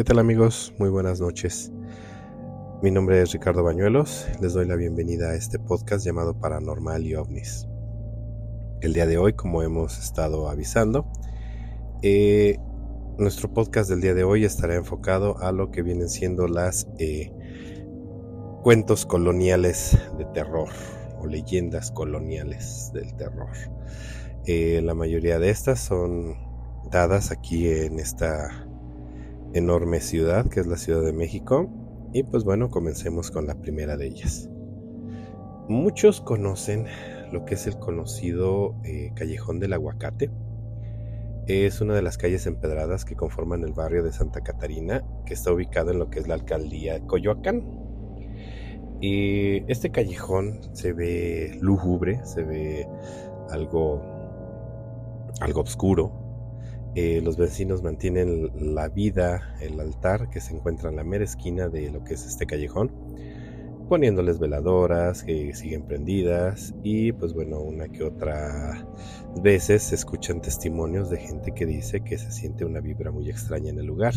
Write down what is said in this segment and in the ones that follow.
¿Qué tal amigos? Muy buenas noches. Mi nombre es Ricardo Bañuelos. Les doy la bienvenida a este podcast llamado Paranormal y OVNIS. El día de hoy, como hemos estado avisando, eh, nuestro podcast del día de hoy estará enfocado a lo que vienen siendo las eh, cuentos coloniales de terror o leyendas coloniales del terror. Eh, la mayoría de estas son dadas aquí en esta enorme ciudad que es la Ciudad de México. Y pues bueno, comencemos con la primera de ellas. Muchos conocen lo que es el conocido eh, Callejón del Aguacate. Es una de las calles empedradas que conforman el barrio de Santa Catarina, que está ubicado en lo que es la alcaldía de Coyoacán. Y este callejón se ve lúgubre, se ve algo, algo oscuro, eh, los vecinos mantienen la vida, el altar que se encuentra en la mera esquina de lo que es este callejón, poniéndoles veladoras que siguen prendidas y pues bueno, una que otra veces se escuchan testimonios de gente que dice que se siente una vibra muy extraña en el lugar.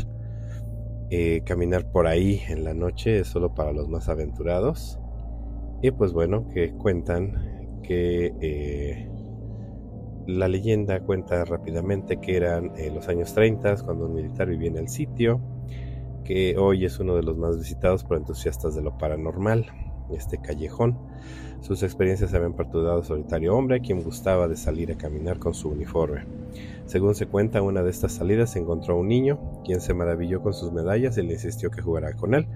Eh, caminar por ahí en la noche es solo para los más aventurados y pues bueno, que cuentan que... Eh, la leyenda cuenta rápidamente que eran eh, los años 30 cuando un militar vivía en el sitio, que hoy es uno de los más visitados por entusiastas de lo paranormal, este callejón. Sus experiencias habían perturbado a solitario hombre, quien gustaba de salir a caminar con su uniforme. Según se cuenta, una de estas salidas se encontró a un niño, quien se maravilló con sus medallas y le insistió que jugara con él.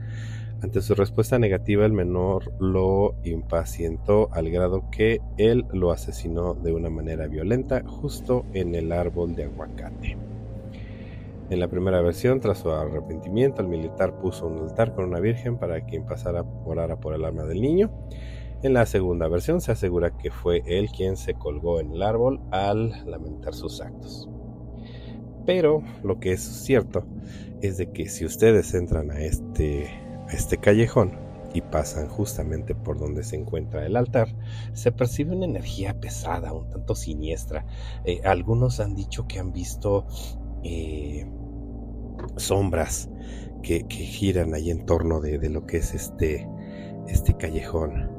Ante su respuesta negativa, el menor lo impacientó al grado que él lo asesinó de una manera violenta justo en el árbol de aguacate. En la primera versión, tras su arrepentimiento, el militar puso un altar con una virgen para quien pasara orara por el alma del niño. En la segunda versión se asegura que fue él quien se colgó en el árbol al lamentar sus actos. Pero lo que es cierto es de que si ustedes entran a este este callejón y pasan justamente por donde se encuentra el altar, se percibe una energía pesada, un tanto siniestra. Eh, algunos han dicho que han visto eh, sombras que, giran ahí en torno de, lo que es este, este callejón.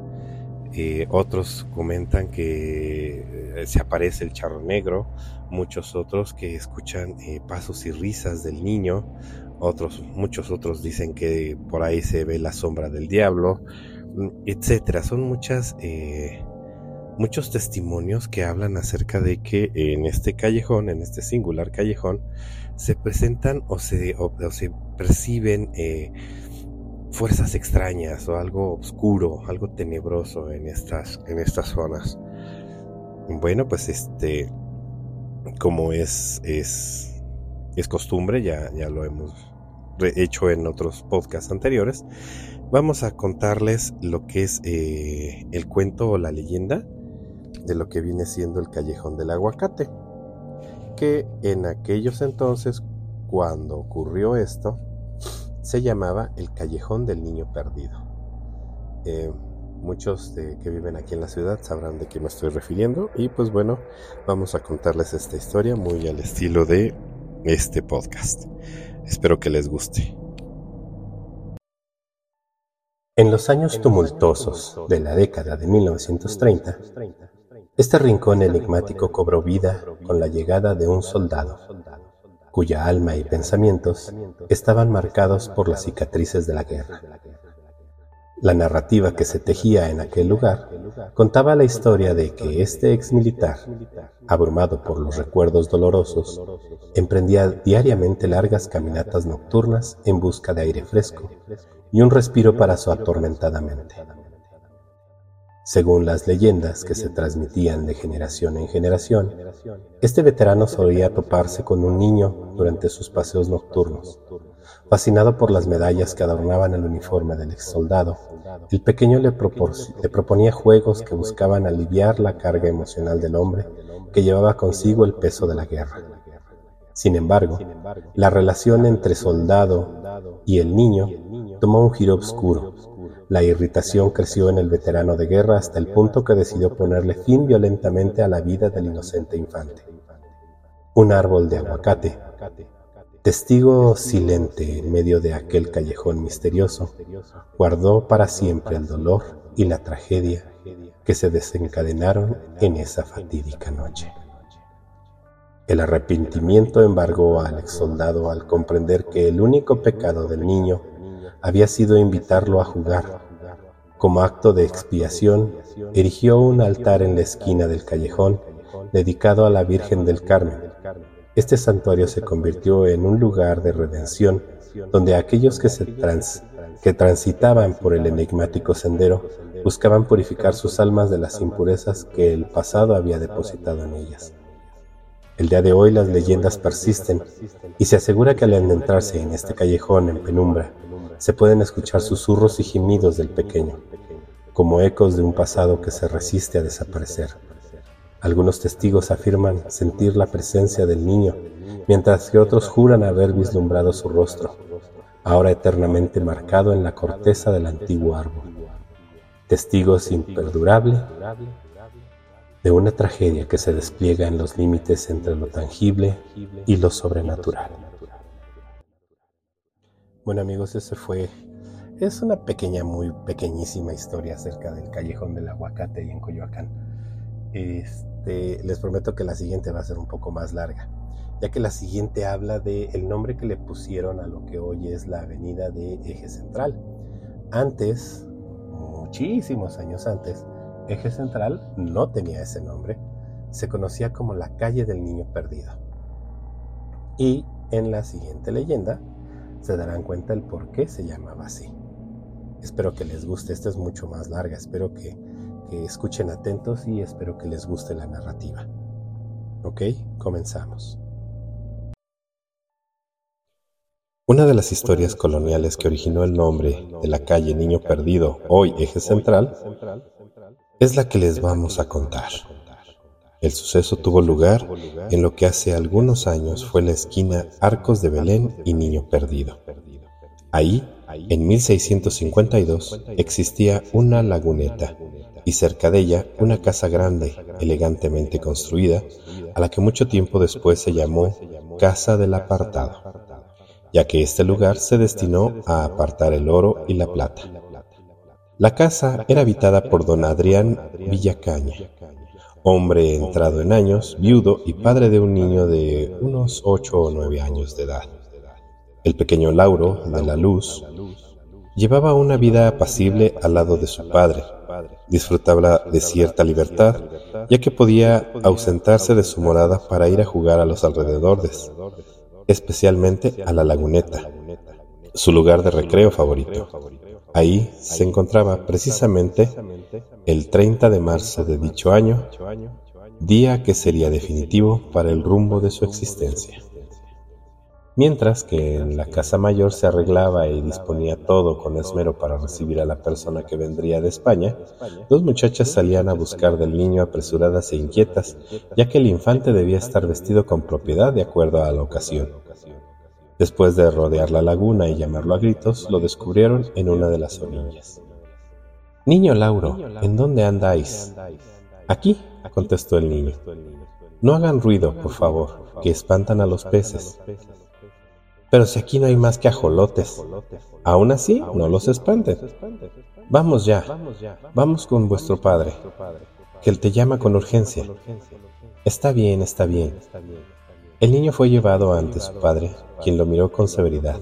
Eh, otros comentan que se aparece el charro negro, muchos otros que escuchan pasos y risas del niño, otros, muchos otros dicen que por ahí se ve la sombra del diablo, etcétera. Son muchas, eh, muchos testimonios que hablan acerca de que en este callejón, en este singular callejón, se presentan o se, se perciben eh, fuerzas extrañas o algo oscuro, algo tenebroso en estas, en estas zonas. Bueno, pues este, como es, es es costumbre, ya, ya lo hemos hecho en otros podcasts anteriores, vamos a contarles lo que es eh, el cuento o la leyenda de lo que viene siendo el callejón del aguacate, que en aquellos entonces, cuando ocurrió esto, se llamaba el callejón del niño perdido. Eh, muchos que viven aquí en la ciudad sabrán de qué me estoy refiriendo y pues bueno, vamos a contarles esta historia muy al estilo de este podcast. Espero que les guste. En los años tumultuosos de la década de 1930, este rincón enigmático cobró vida con la llegada de un soldado, cuya alma y pensamientos estaban marcados por las cicatrices de la guerra. La narrativa que se tejía en aquel lugar contaba la historia de que este ex militar, abrumado por los recuerdos dolorosos, emprendía diariamente largas caminatas nocturnas en busca de aire fresco y un respiro para su atormentada mente. Según las leyendas que se transmitían de generación en generación, este veterano solía toparse con un niño durante sus paseos nocturnos Fascinado por las medallas que adornaban el uniforme del ex soldado, el pequeño le, proponía juegos que buscaban aliviar la carga emocional del hombre que llevaba consigo el peso de la guerra. Sin embargo, la relación entre soldado y el niño tomó un giro oscuro, La irritación creció en el veterano de guerra hasta el punto que decidió ponerle fin violentamente a la vida del inocente infante. Un árbol de aguacate, testigo silente en medio de aquel callejón misterioso, guardó para siempre el dolor y la tragedia que se desencadenaron en esa fatídica noche. El arrepentimiento embargó al ex soldado al comprender que el único pecado del niño había sido invitarlo a jugar. Como acto de expiación, erigió un altar en la esquina del callejón dedicado a la Virgen del Carmen. Este santuario se convirtió en un lugar de redención donde aquellos que, transitaban por el enigmático sendero buscaban purificar sus almas de las impurezas que el pasado había depositado en ellas. El día de hoy las leyendas persisten y se asegura que al adentrarse en este callejón en penumbra, se pueden escuchar susurros y gemidos del pequeño, como ecos de un pasado que se resiste a desaparecer. Algunos testigos afirman sentir la presencia del niño, mientras que otros juran haber vislumbrado su rostro, ahora eternamente marcado en la corteza del antiguo árbol. Testigos imperdurable de una tragedia que se despliega en los límites entre lo tangible y lo sobrenatural. Bueno amigos, ese fue, es una pequeña, muy pequeñísima historia acerca del callejón del aguacate y en Coyoacán. Este, les prometo que la siguiente va a ser un poco más larga, ya que la siguiente habla de el nombre que le pusieron a lo que hoy es la avenida de Eje Central. Antes, muchísimos años antes, Eje Central no tenía ese nombre, se conocía como la calle del niño perdido. Y en la siguiente leyenda se darán cuenta el por qué se llamaba así. Espero que les guste, esta es mucho más larga, espero que, que escuchen atentos y espero que les guste la narrativa. ¿Ok? Comenzamos. Una de las historias coloniales que originó el nombre de la calle Niño Perdido, hoy Eje Central, es la que les vamos a contar. El suceso tuvo lugar en lo que hace algunos años fue la esquina Arcos de Belén y Niño Perdido. Ahí, en 1652, existía una laguneta y cerca de ella una casa grande, elegantemente construida, a la que mucho tiempo después se llamó Casa del Apartado, ya que este lugar se destinó a apartar el oro y la plata. La casa era habitada por don Adrián Villacaña, hombre entrado en años, viudo y padre de un niño de unos ocho o nueve años de edad. El pequeño Lauro, de la Luz, llevaba una vida apacible al lado de su padre. Disfrutaba de cierta libertad, ya que podía ausentarse de su morada para ir a jugar a los alrededores, especialmente a la laguneta, su lugar de recreo favorito. Ahí se encontraba precisamente el 30 de marzo de dicho año, día que sería definitivo para el rumbo de su existencia. Mientras que en la casa mayor se arreglaba y disponía todo con esmero para recibir a la persona que vendría de España, dos muchachas salían a buscar del niño apresuradas e inquietas, ya que el infante debía estar vestido con propiedad de acuerdo a la ocasión. Después de rodear la laguna y llamarlo a gritos, lo descubrieron en una de las orillas. Niño Lauro, ¿en dónde andáis? Aquí, contestó el niño. No hagan ruido, por favor, que espantan a los peces. Pero si aquí no hay más que ajolotes, aún así no los espanten. Vamos ya, vamos con vuestro padre, que él te llama con urgencia. Está bien, está bien. El niño fue llevado ante su padre, quien lo miró con severidad.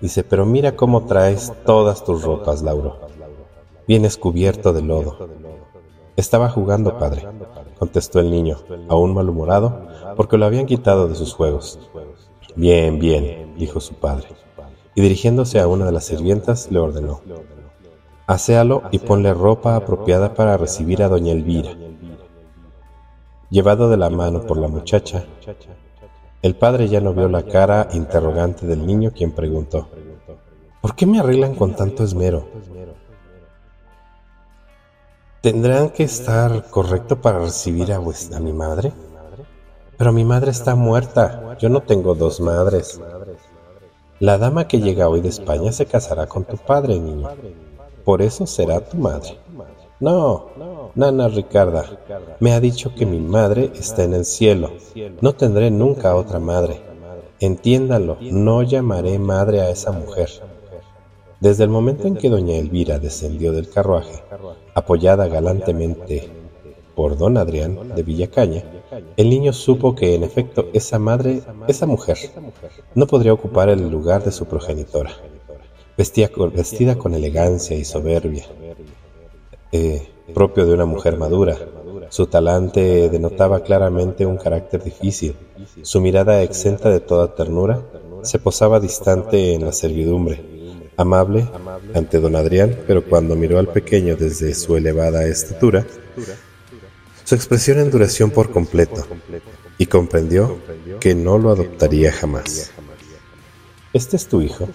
Dice, pero mira cómo traes todas tus ropas, Lauro. Vienes cubierto de lodo. Estaba jugando, padre, contestó el niño, aún malhumorado, porque lo habían quitado de sus juegos. Bien, bien, dijo su padre, y dirigiéndose a una de las sirvientas le ordenó, Aséalo y ponle ropa apropiada para recibir a doña Elvira Llevado de la mano por la muchacha, el padre ya no vio la cara interrogante del niño quien preguntó, ¿por qué me arreglan con tanto esmero? ¿Tendrán que estar correcto para recibir a, a mi madre? Pero mi madre está muerta, yo no tengo dos madres. La dama que llega hoy de España se casará con tu padre, niño. por eso será tu madre. No, Nana Ricarda, me ha dicho que mi madre está en el cielo. No tendré nunca otra madre. Entiéndalo, no llamaré madre a esa mujer. Desde el momento en que doña Elvira descendió del carruaje, apoyada galantemente por don Adrián de Villacaña, el niño supo que en efecto esa madre, esa mujer, no podría ocupar el lugar de su progenitora. Vestía, vestida con elegancia y soberbia, eh, propio de una mujer madura. Su talante denotaba claramente un carácter difícil. Su mirada exenta de toda ternura se posaba distante en la servidumbre, amable ante don Adrián, pero cuando miró al pequeño desde su elevada estatura, su expresión endureció por completo y comprendió que no lo adoptaría jamás. Este es tu hijo.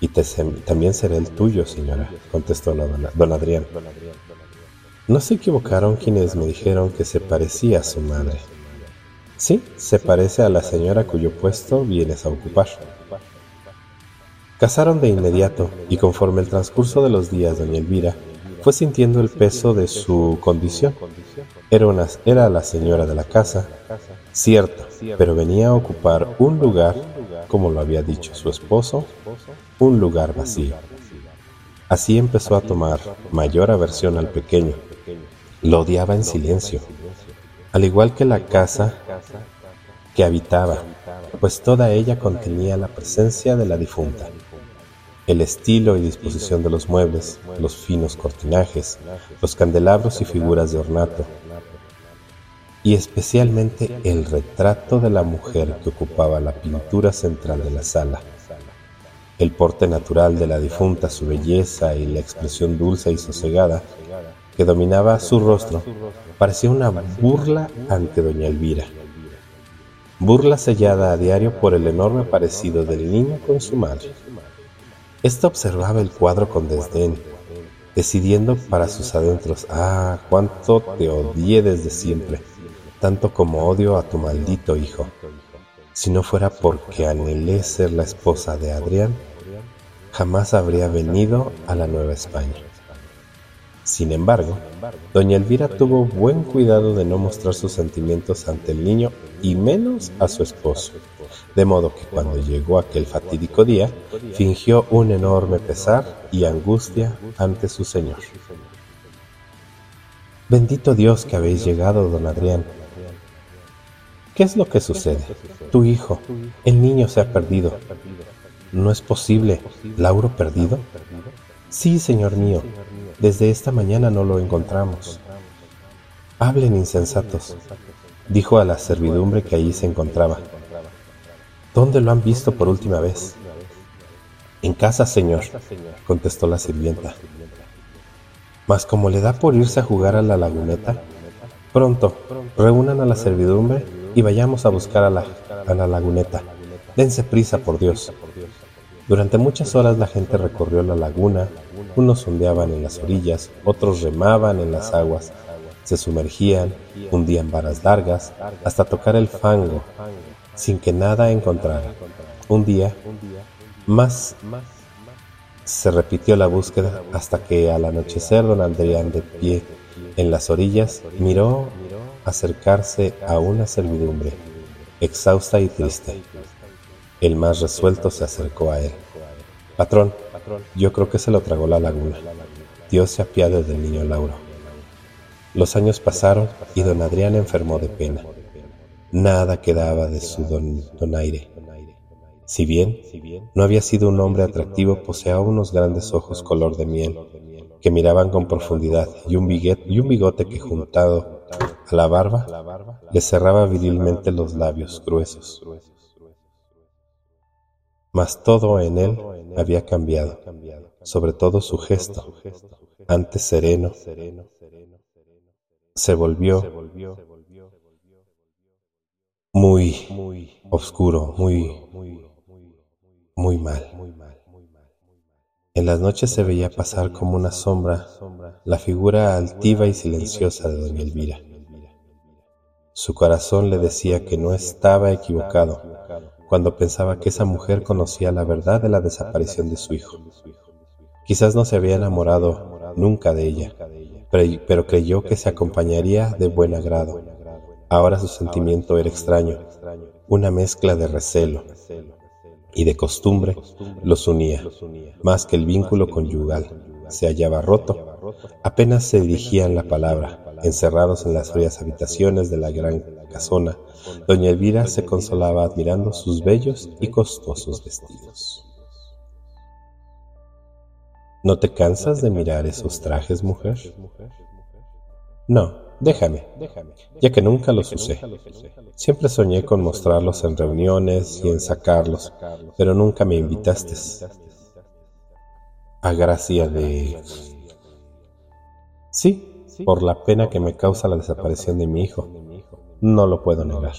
Y también será el tuyo, señora, contestó don Adrián. No se equivocaron quienes me dijeron que se parecía a su madre. Sí, se parece a la señora cuyo puesto vienes a ocupar. Casaron de inmediato y conforme el transcurso de los días doña Elvira fue sintiendo el peso de su condición. Era, era la señora de la casa, cierto, pero venía a ocupar un lugar, como lo había dicho su esposo, un lugar vacío. Así empezó a tomar mayor aversión al pequeño. Lo odiaba en silencio, al igual que la casa que habitaba, pues toda ella contenía la presencia de la difunta el estilo y disposición de los muebles, los finos cortinajes, los candelabros y figuras de ornato, y especialmente el retrato de la mujer que ocupaba la pintura central de la sala. El porte natural de la difunta, su belleza y la expresión dulce y sosegada que dominaba su rostro, parecía una burla ante doña Elvira. Burla sellada a diario por el enorme parecido del niño con su madre. Esta observaba el cuadro con desdén, decidiendo para sus adentros, ah, cuánto te odié desde siempre, tanto como odio a tu maldito hijo. Si no fuera porque anhelé ser la esposa de Adrián, jamás habría venido a la Nueva España. Sin embargo, doña Elvira tuvo buen cuidado de no mostrar sus sentimientos ante el niño y menos a su esposo de modo que cuando llegó aquel fatídico día, fingió un enorme pesar y angustia ante su Señor. Bendito Dios que habéis llegado, don Adrián. ¿Qué es lo que sucede? Tu hijo, el niño se ha perdido. ¿No es posible? ¿Lauro perdido? Sí, señor mío, desde esta mañana no lo encontramos. Hablen insensatos, dijo a la servidumbre que allí se encontraba. ¿Dónde lo han visto por última vez? En casa, señor, contestó la sirvienta. Mas como le da por irse a jugar a la laguneta, pronto, reúnan a la servidumbre y vayamos a buscar a la, a la laguneta. Dense prisa, por Dios. Durante muchas horas la gente recorrió la laguna, unos ondeaban en las orillas, otros remaban en las aguas, se sumergían, hundían varas largas, hasta tocar el fango, sin que nada encontrara. Un día más se repitió la búsqueda hasta que al anochecer don Adrián de pie en las orillas miró acercarse a una servidumbre, exhausta y triste. El más resuelto se acercó a él. Patrón, yo creo que se lo tragó la laguna. Dios se apiade del niño Lauro. Los años pasaron y don Adrián enfermó de pena. Nada quedaba de su donaire. Si bien no había sido un hombre atractivo, poseía unos grandes ojos color de miel que miraban con profundidad y un, y un bigote que juntado a la barba le cerraba virilmente los labios gruesos. Mas todo en él había cambiado, sobre todo su gesto, antes sereno, se volvió muy oscuro, muy, muy mal. En las noches se veía pasar como una sombra la figura altiva y silenciosa de doña Elvira. Su corazón le decía que no estaba equivocado cuando pensaba que esa mujer conocía la verdad de la desaparición de su hijo, Quizás no se había enamorado nunca de ella, pero creyó que se acompañaría de buen agrado. Ahora su sentimiento era extraño, una mezcla de recelo y de costumbre los unía, más que el vínculo conyugal. Se hallaba roto, apenas se dirigían la palabra, encerrados en las frías habitaciones de la gran casona, doña Elvira se consolaba admirando sus bellos y costosos vestidos. ¿No te cansas de mirar esos trajes, mujer? No, déjame, ya que nunca los usé. Siempre soñé con mostrarlos en reuniones y en sacarlos, pero nunca me invitaste. A gracia de... Sí, por la pena que me causa la desaparición de mi hijo. No lo puedo negar.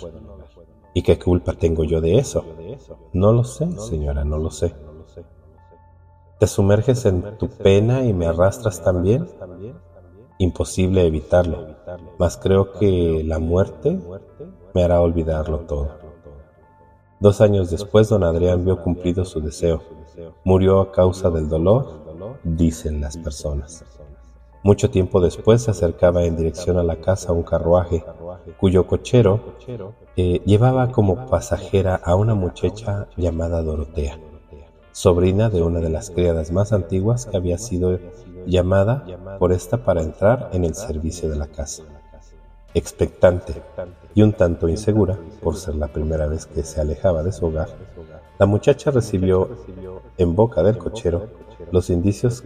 ¿Y qué culpa tengo yo de eso? No lo sé, señora, no lo sé. ¿Te sumerges en tu pena y me arrastras también? Imposible evitarlo, mas creo que la muerte me hará olvidarlo todo. Dos años después, don Adrián vio cumplido su deseo. Murió a causa del dolor, dicen las personas. Mucho tiempo después se acercaba en dirección a la casa un carruaje, cuyo cochero eh, llevaba como pasajera a una muchacha llamada Dorotea sobrina de una de las criadas más antiguas que había sido llamada por esta para entrar en el servicio de la casa. Expectante y un tanto insegura por ser la primera vez que se alejaba de su hogar, la muchacha recibió en boca del cochero los indicios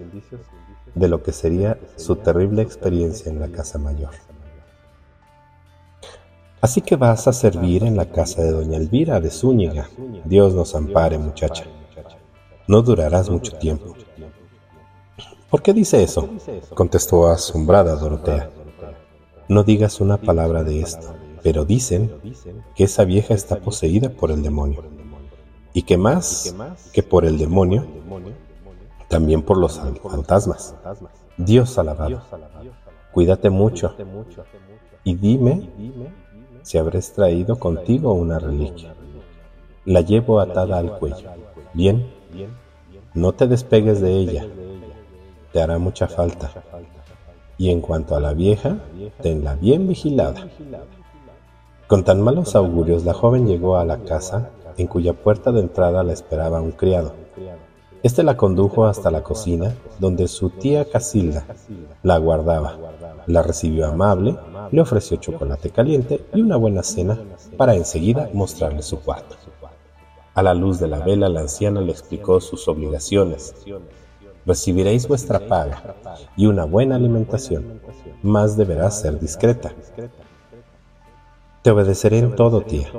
de lo que sería su terrible experiencia en la casa mayor. Así que vas a servir en la casa de doña Elvira de Zúñiga. Dios nos ampare, muchacha. No durarás mucho tiempo. ¿Por qué dice eso? contestó asombrada Dorotea. No digas una palabra de esto, pero dicen que esa vieja está poseída por el demonio. Y que más que por el demonio, también por los fantasmas. Dios alabado. Cuídate mucho y dime si habrás traído contigo una reliquia. La llevo atada al cuello. Bien, no te despegues de ella, te hará mucha falta. Y en cuanto a la vieja, tenla bien vigilada. Con tan malos augurios, la joven llegó a la casa, en cuya puerta de entrada la esperaba un criado. Este la condujo hasta la cocina, donde su tía Casilda la guardaba. La recibió amable, le ofreció chocolate caliente y una buena cena para enseguida mostrarle su cuarto. A la luz de la vela la anciana le explicó sus obligaciones. Recibiréis vuestra paga y una buena alimentación, mas deberás ser discreta. Te obedeceré en todo, tía.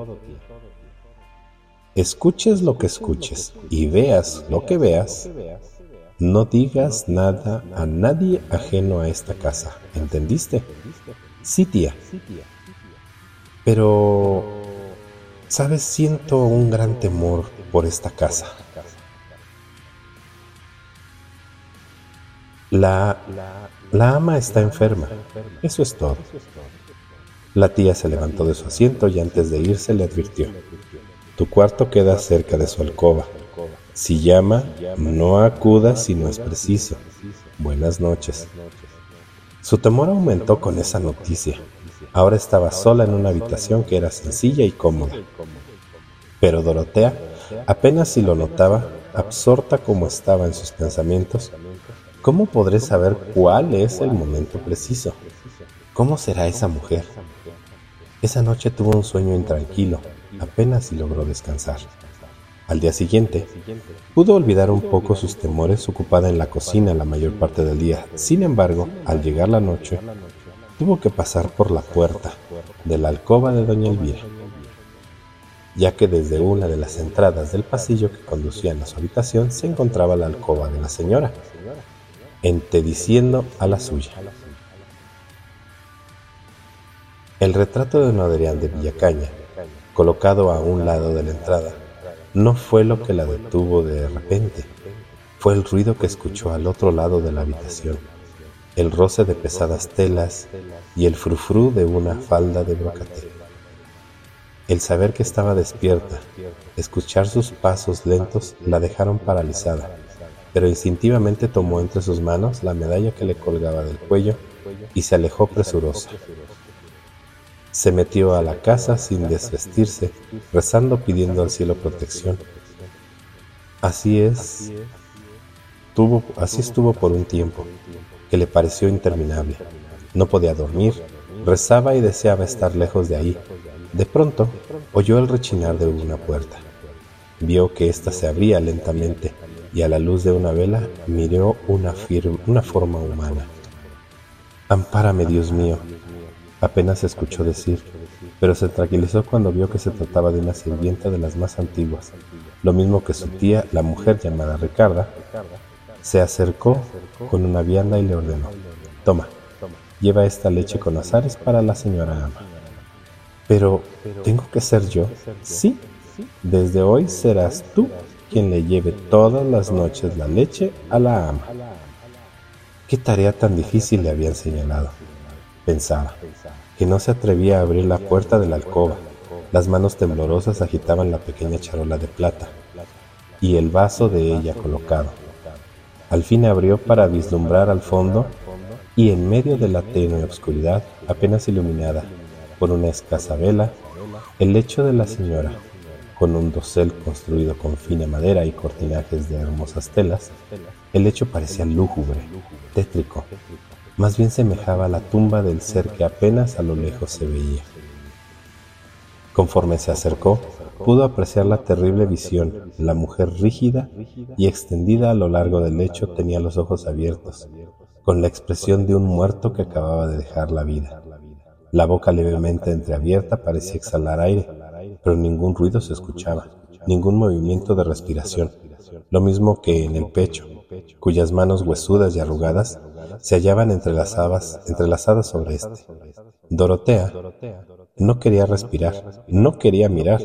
Escuches lo que escuches y veas lo que veas, no digas nada a nadie ajeno a esta casa. ¿Entendiste? Sí, tía. Pero Sabes, siento un gran temor por esta casa. La, la ama está enferma. Eso es todo. La tía se levantó de su asiento y antes de irse le advirtió. Tu cuarto queda cerca de su alcoba. Si llama, no acuda si no es preciso. Buenas noches. Su temor aumentó con esa noticia. Ahora estaba sola en una habitación que era sencilla y cómoda. Pero Dorotea apenas si lo notaba, absorta como estaba en sus pensamientos. ¿Cómo podré saber cuál es el momento preciso? ¿Cómo será esa mujer? Esa noche tuvo un sueño intranquilo, apenas si logró descansar. Al día siguiente, pudo olvidar un poco sus temores ocupada en la cocina la mayor parte del día. Sin embargo, al llegar la noche, tuvo que pasar por la puerta de la alcoba de doña Elvira, ya que desde una de las entradas del pasillo que conducían a su habitación se encontraba la alcoba de la señora, entediciendo a la suya. El retrato de don Adrián de Villacaña, colocado a un lado de la entrada, no fue lo que la detuvo de repente, fue el ruido que escuchó al otro lado de la habitación el roce de pesadas telas y el frufru de una falda de brocate. El saber que estaba despierta, escuchar sus pasos lentos la dejaron paralizada. pero instintivamente tomó entre sus manos la medalla que le colgaba del cuello y se alejó presurosa. Se metió a la casa sin desvestirse, rezando pidiendo al cielo protección. Así es, tuvo, así estuvo por un tiempo, que le pareció interminable. No podía dormir, rezaba y deseaba estar lejos de ahí. De pronto, oyó el rechinar de una puerta. Vio que ésta se abría lentamente y a la luz de una vela miró una, una forma humana. Ampárame, Dios mío, apenas escuchó decir, pero se tranquilizó cuando vio que se trataba de una sirvienta de las más antiguas, lo mismo que su tía, la mujer llamada Ricarda, se acercó con una vianda y le ordenó, toma, lleva esta leche con azares para la señora ama. Pero, ¿tengo que ser yo? Sí, desde hoy serás tú quien le lleve todas las noches la leche a la ama. ¿Qué tarea tan difícil le habían señalado? Pensaba, que no se atrevía a abrir la puerta de la alcoba. Las manos temblorosas agitaban la pequeña charola de plata y el vaso de ella colocado. Al fin abrió para vislumbrar al fondo y en medio de la tenue oscuridad, apenas iluminada por una escasa vela, el lecho de la señora, con un dosel construido con fina madera y cortinajes de hermosas telas, el lecho parecía lúgubre, tétrico, más bien semejaba la tumba del ser que apenas a lo lejos se veía. Conforme se acercó, pudo apreciar la terrible visión. La mujer rígida y extendida a lo largo del lecho tenía los ojos abiertos, con la expresión de un muerto que acababa de dejar la vida. La boca levemente entreabierta parecía exhalar aire, pero ningún ruido se escuchaba, ningún movimiento de respiración, lo mismo que en el pecho, cuyas manos huesudas y arrugadas se hallaban entrelazadas, sobre éste. Dorotea no quería respirar, no quería mirar.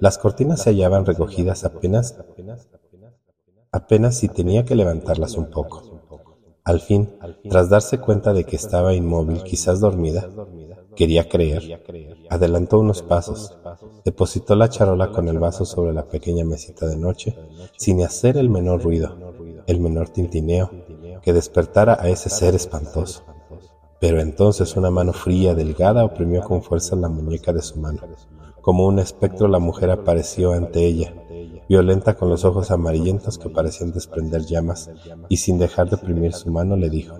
Las cortinas se hallaban recogidas apenas, apenas si tenía que levantarlas un poco. Al fin, tras darse cuenta de que estaba inmóvil, quizás dormida, quería creer, adelantó unos pasos, depositó la charola con el vaso sobre la pequeña mesita de noche, sin hacer el menor ruido, el menor tintineo, que despertara a ese ser espantoso. Pero entonces una mano fría, delgada, oprimió con fuerza la muñeca de su mano. Como un espectro la mujer apareció ante ella, violenta con los ojos amarillentos que parecían desprender llamas, y sin dejar de oprimir su mano le dijo,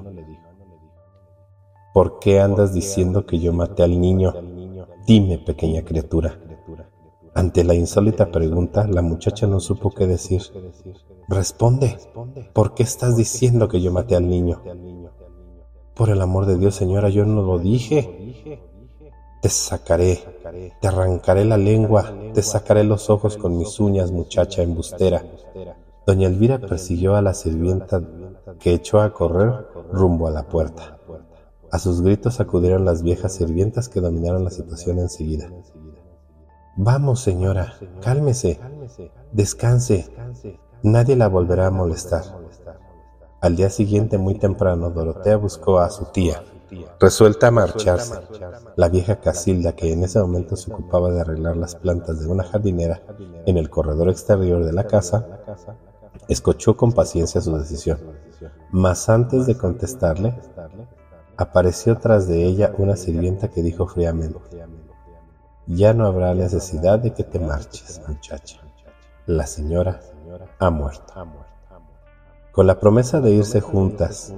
¿Por qué andas diciendo que yo maté al niño? Dime, pequeña criatura. Ante la insólita pregunta, la muchacha no supo qué decir. Responde, ¿por qué estás diciendo que yo maté al niño? Por el amor de Dios, señora, yo no lo dije. Te sacaré, te arrancaré la lengua, te sacaré los ojos con mis uñas, muchacha embustera. Doña Elvira persiguió a la sirvienta que echó a correr rumbo a la puerta. A sus gritos acudieron las viejas sirvientas que dominaron la situación enseguida. Vamos, señora, cálmese, descanse, nadie la volverá a molestar. Al día siguiente, muy temprano, Dorotea buscó a su tía, resuelta a marcharse. La vieja Casilda, que en ese momento se ocupaba de arreglar las plantas de una jardinera en el corredor exterior de la casa, escuchó con paciencia su decisión. Mas antes de contestarle, Apareció tras de ella una sirvienta que dijo fríamente, Ya no habrá necesidad de que te marches, muchacha. La señora ha muerto. Con la promesa de irse juntas,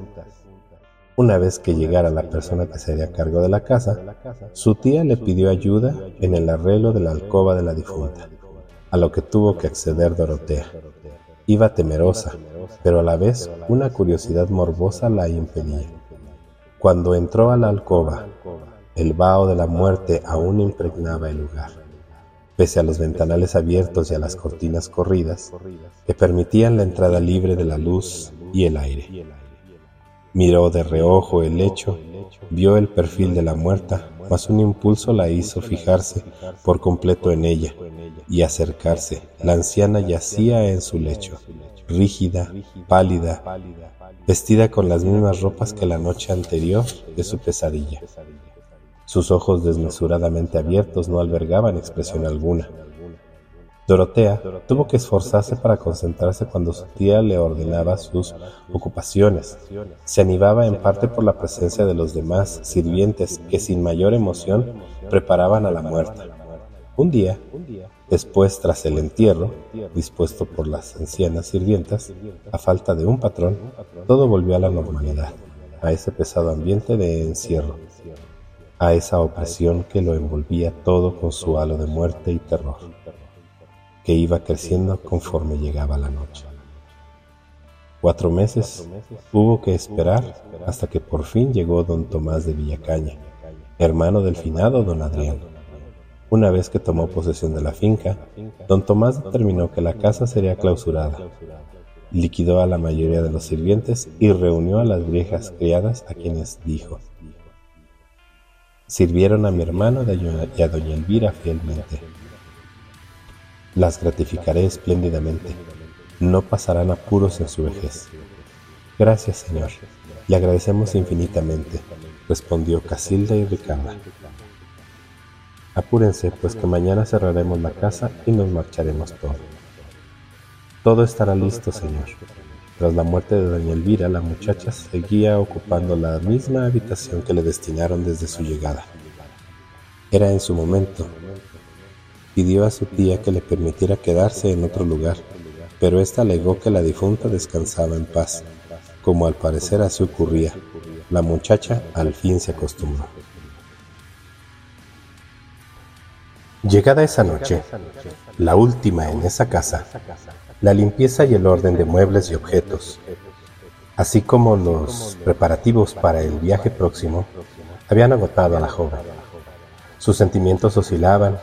una vez que llegara la persona que se haría cargo de la casa, su tía le pidió ayuda en el arreglo de la alcoba de la difunta, a lo que tuvo que acceder Dorotea. Iba temerosa, pero a la vez una curiosidad morbosa la impedía. Cuando entró a la alcoba, el vaho de la muerte aún impregnaba el lugar, pese a los ventanales abiertos y a las cortinas corridas que permitían la entrada libre de la luz y el aire. Miró de reojo el lecho, vio el perfil de la muerta, mas un impulso la hizo fijarse por completo en ella y acercarse. La anciana yacía en su lecho, rígida, pálida, vestida con las mismas ropas que la noche anterior de su pesadilla. Sus ojos desmesuradamente abiertos no albergaban expresión alguna. Dorotea tuvo que esforzarse para concentrarse cuando su tía le ordenaba sus ocupaciones. Se animaba en parte por la presencia de los demás sirvientes que sin mayor emoción preparaban a la muerta. Un día, después tras el entierro, dispuesto por las ancianas sirvientas, a falta de un patrón, todo volvió a la normalidad, a ese pesado ambiente de encierro, a esa opresión que lo envolvía todo con su halo de muerte y terror que iba creciendo conforme llegaba la noche. Cuatro meses hubo que esperar hasta que por fin llegó don Tomás de Villacaña, hermano del finado don Adrián. Una vez que tomó posesión de la finca, don Tomás determinó que la casa sería clausurada, liquidó a la mayoría de los sirvientes y reunió a las viejas criadas a quienes dijo, sirvieron a mi hermano y a doña Elvira fielmente las gratificaré espléndidamente. No pasarán apuros en su vejez. Gracias, Señor. Le agradecemos infinitamente, respondió Casilda y Ricarda. Apúrense, pues que mañana cerraremos la casa y nos marcharemos todos. Todo estará listo, Señor. Tras la muerte de doña Elvira, la muchacha seguía ocupando la misma habitación que le destinaron desde su llegada. Era en su momento, pidió a su tía que le permitiera quedarse en otro lugar, pero ésta alegó que la difunta descansaba en paz. Como al parecer así ocurría, la muchacha al fin se acostumbró. Llegada esa noche, la última en esa casa, la limpieza y el orden de muebles y objetos, así como los preparativos para el viaje próximo, habían agotado a la joven. Sus sentimientos oscilaban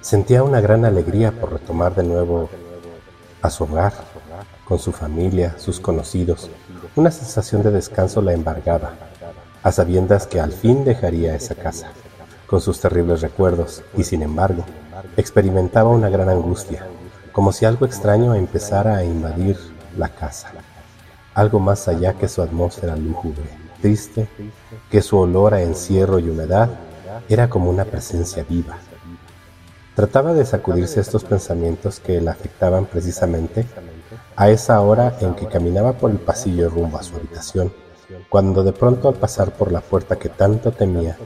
Sentía una gran alegría por retomar de nuevo a su hogar, con su familia, sus conocidos. Una sensación de descanso la embargaba, a sabiendas que al fin dejaría esa casa, con sus terribles recuerdos, y sin embargo, experimentaba una gran angustia, como si algo extraño empezara a invadir la casa, algo más allá que su atmósfera lúgubre, triste, que su olor a encierro y humedad era como una presencia viva Trataba de sacudirse estos pensamientos que la afectaban precisamente a esa hora en que caminaba por el pasillo rumbo a su habitación, cuando de pronto al pasar por la puerta que tanto temía,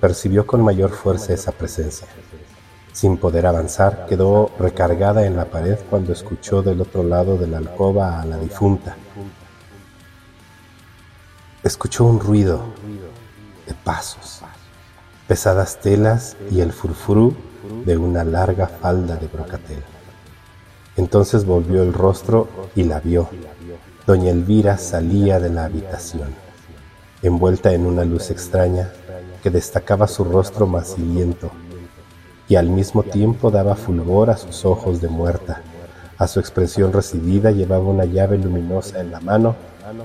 percibió con mayor fuerza esa presencia. Sin poder avanzar, quedó recargada en la pared cuando escuchó del otro lado de la alcoba a la difunta. Escuchó un ruido de pasos, pesadas telas y el furfurú de una larga falda de brocatel. Entonces volvió el rostro y la vio. Doña Elvira salía de la habitación, envuelta en una luz extraña que destacaba su rostro maciliento y al mismo tiempo daba fulgor a sus ojos de muerta. A su expresión residida llevaba una llave luminosa en la mano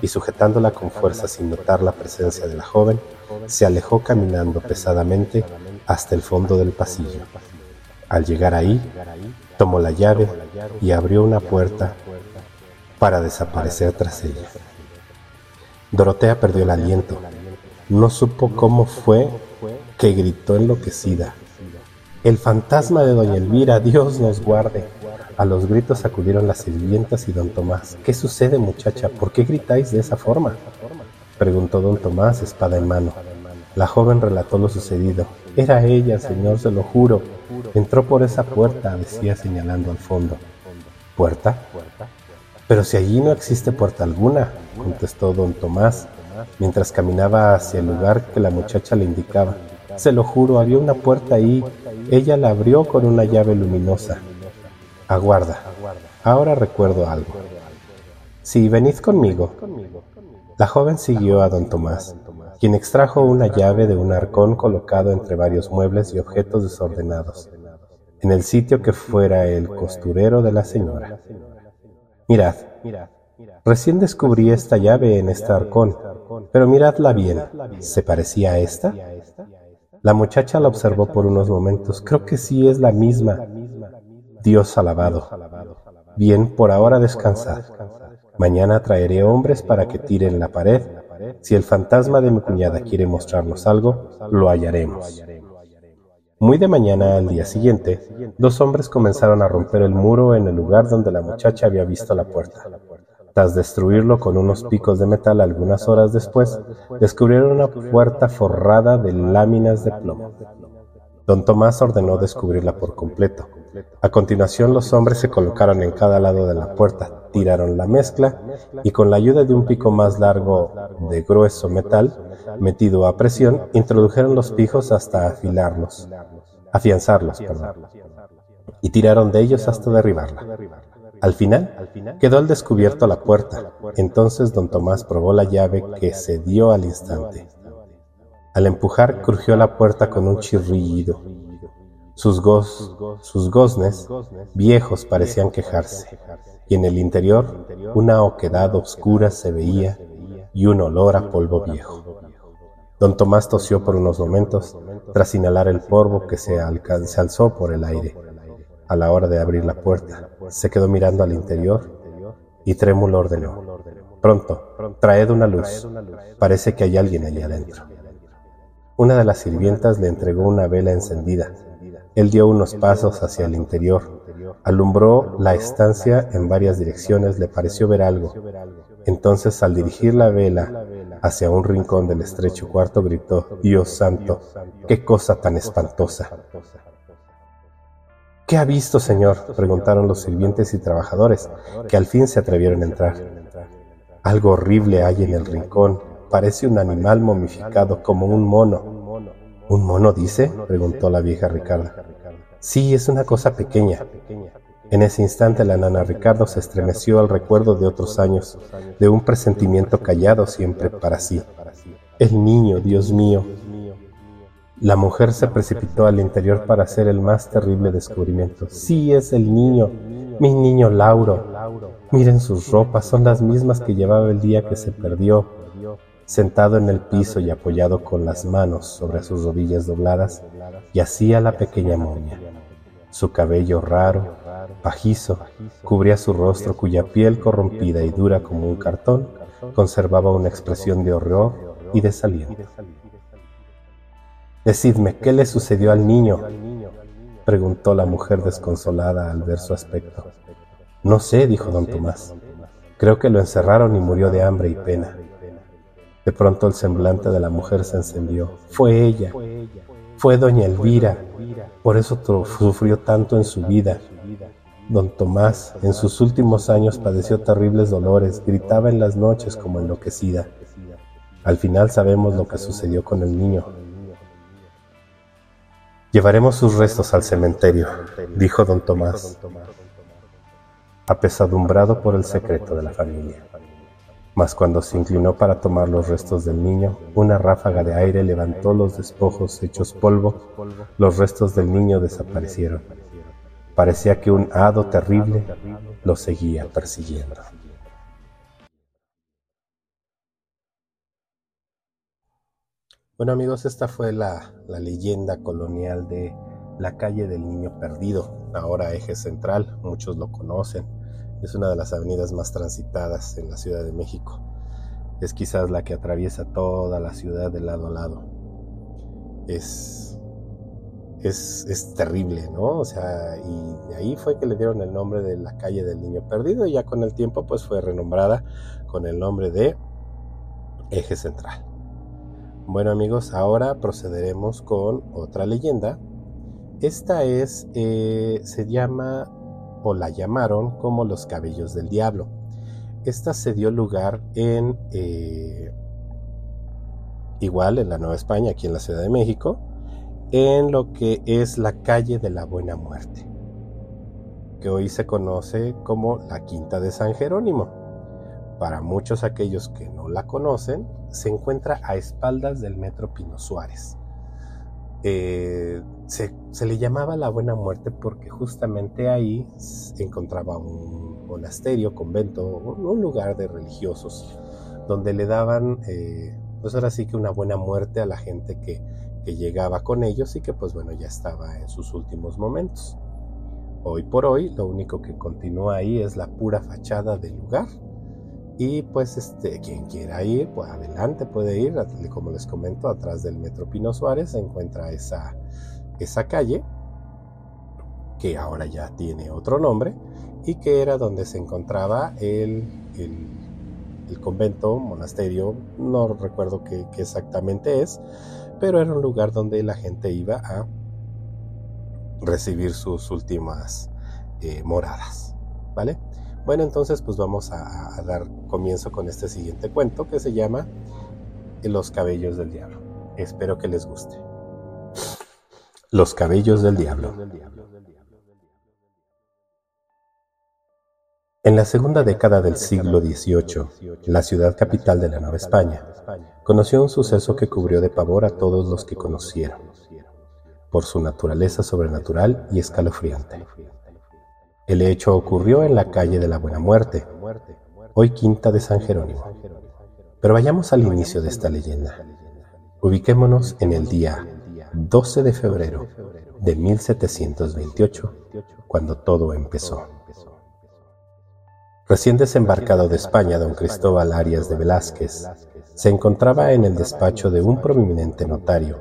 y sujetándola con fuerza sin notar la presencia de la joven, se alejó caminando pesadamente hasta el fondo del pasillo. Al llegar ahí, tomó la llave y abrió una puerta para desaparecer tras ella. Dorotea perdió el aliento. No supo cómo fue que gritó enloquecida. El fantasma de doña Elvira, Dios nos guarde. A los gritos acudieron las sirvientas y don Tomás. ¿Qué sucede, muchacha? ¿Por qué gritáis de esa forma? Preguntó don Tomás, espada en mano. La joven relató lo sucedido. Era ella, señor, se lo juro. Entró por esa puerta, decía señalando al fondo. ¿Puerta? Pero si allí no existe puerta alguna, contestó don Tomás, mientras caminaba hacia el lugar que la muchacha le indicaba. Se lo juro, había una puerta ahí. Ella la abrió con una llave luminosa. Aguarda, ahora recuerdo algo. Sí, venid conmigo. La joven siguió a don Tomás quien extrajo una llave de un arcón colocado entre varios muebles y objetos desordenados, en el sitio que fuera el costurero de la señora. Mirad, recién descubrí esta llave en este arcón, pero miradla bien, ¿se parecía a esta? La muchacha la observó por unos momentos. Creo que sí es la misma. Dios alabado. Bien, por ahora descansad. Mañana traeré hombres para que tiren la pared si el fantasma de mi cuñada quiere mostrarnos algo, lo hallaremos. Muy de mañana al día siguiente, dos hombres comenzaron a romper el muro en el lugar donde la muchacha había visto la puerta. Tras destruirlo con unos picos de metal algunas horas después, descubrieron una puerta forrada de láminas de plomo. Don Tomás ordenó descubrirla por completo. A continuación los hombres se colocaron en cada lado de la puerta, tiraron la mezcla y con la ayuda de un pico más largo de grueso metal, metido a presión, introdujeron los pijos hasta afilarlos, afianzarlos, y tiraron de ellos hasta derribarla. Al final, quedó al descubierto la puerta. Entonces don Tomás probó la llave que se dio al instante. Al empujar, crujió la puerta con un chirrido. Sus, sus goznes viejos parecían quejarse, y en el interior una oquedad oscura se veía y un olor a polvo viejo. Don Tomás tosió por unos momentos, tras inhalar el polvo que se, alzó por el aire. A la hora de abrir la puerta, se quedó mirando al interior y trémulo ordenó. Pronto, traed una luz. Parece que hay alguien allí adentro. Una de las sirvientas le entregó una vela encendida. Él dio unos pasos hacia el interior. Alumbró la estancia en varias direcciones, le pareció ver algo. Entonces, al dirigir la vela hacia un rincón del estrecho cuarto, gritó, Dios santo, qué cosa tan espantosa. ¿Qué ha visto, señor? preguntaron los sirvientes y trabajadores, que al fin se atrevieron a entrar. Algo horrible hay en el rincón. Parece un animal momificado como un mono. ¿Un mono dice? preguntó la vieja Ricarda. Sí, es una cosa pequeña. En ese instante la nana Ricardo se estremeció al recuerdo de otros años, de un presentimiento callado siempre para sí. El niño, Dios mío. La mujer se precipitó al interior para hacer el más terrible descubrimiento. Sí, es el niño, mi niño Lauro. Miren sus ropas, son las mismas que llevaba el día que se perdió. Sentado en el piso y apoyado con las manos sobre sus rodillas dobladas, yacía la pequeña momia. Su cabello raro, pajizo, cubría su rostro cuya piel corrompida y dura como un cartón conservaba una expresión de horror y desaliento. Decidme, ¿qué le sucedió al niño? preguntó la mujer desconsolada al ver su aspecto. No sé, dijo don Tomás. Creo que lo encerraron y murió de hambre y pena. De pronto el semblante de la mujer se encendió. Fue ella. Fue doña Elvira. Por eso sufrió tanto en su vida. Don Tomás en sus últimos años padeció terribles dolores, gritaba en las noches como enloquecida. Al final sabemos lo que sucedió con el niño. Llevaremos sus restos al cementerio, dijo don Tomás, apesadumbrado por el secreto de la familia. Mas cuando se inclinó para tomar los restos del niño, una ráfaga de aire levantó los despojos hechos polvo, los restos del niño desaparecieron. Parecía que un hado terrible lo seguía persiguiendo. Bueno amigos, esta fue la, la, leyenda colonial de la calle del Niño Perdido, ahora eje central, muchos lo conocen es una de las avenidas más transitadas en la Ciudad de México. Es quizás la que atraviesa toda la ciudad de lado a lado. Es, es, terrible, ¿no? O sea, y de ahí fue que le dieron el nombre de la calle del Niño Perdido y ya con el tiempo pues fue renombrada con el nombre de Eje Central. Bueno amigos, ahora procederemos con otra leyenda. Esta es, eh, se llama o la llamaron como los cabellos del diablo. Esta se dio lugar en, eh, igual en la Nueva España, aquí en la Ciudad de México, en lo que es la calle de la Buena Muerte, que hoy se conoce como la Quinta de San Jerónimo. Para muchos aquellos que no la conocen, se encuentra a espaldas del Metro Pino Suárez. Eh, se, le llamaba la Buena Muerte porque justamente ahí encontraba un monasterio, convento, un, lugar de religiosos, donde le daban, eh, pues ahora sí que una buena muerte a la gente que, que llegaba con ellos y que pues bueno ya estaba en sus últimos momentos. Hoy por hoy lo único que continúa ahí es la pura fachada del lugar y pues este, quien quiera ir, pues adelante puede ir, como les comento, atrás del Metro Pino Suárez se encuentra esa, esa calle, que ahora ya tiene otro nombre, y que era donde se encontraba el, el, convento, monasterio, no recuerdo qué, exactamente es, pero era un lugar donde la gente iba a recibir sus últimas eh, moradas, ¿vale? Bueno, entonces pues vamos a, dar comienzo con este siguiente cuento que se llama Los cabellos del diablo. Espero que les guste. Los cabellos del diablo. En la segunda década del siglo XVIII, la ciudad capital de la Nueva España conoció un suceso que cubrió de pavor a todos los que conocieron, por su naturaleza sobrenatural y escalofriante. El hecho ocurrió en la calle de la Buena Muerte, hoy Quinta de San Jerónimo. Pero vayamos al inicio de esta leyenda. Ubiquémonos en el día 12 de febrero de 1728, cuando todo empezó. Recién desembarcado de España, don Cristóbal Arias de Velázquez se encontraba en el despacho de un prominente notario,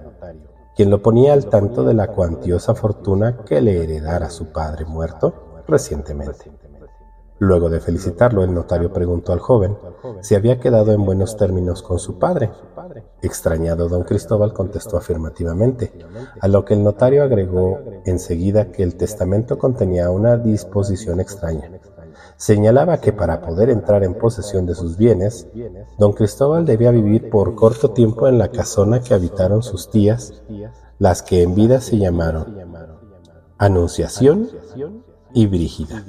quien lo ponía al tanto de la cuantiosa fortuna que le heredara su padre muerto recientemente. Luego de felicitarlo, el notario preguntó al joven si había quedado en buenos términos con su padre. Extrañado, don Cristóbal contestó afirmativamente, a lo que el notario agregó enseguida que el testamento contenía una disposición extraña. Señalaba que para poder entrar en posesión de sus bienes, don Cristóbal debía vivir por corto tiempo en la casona que habitaron sus tías, las que en vida se llamaron Anunciación y Brígida.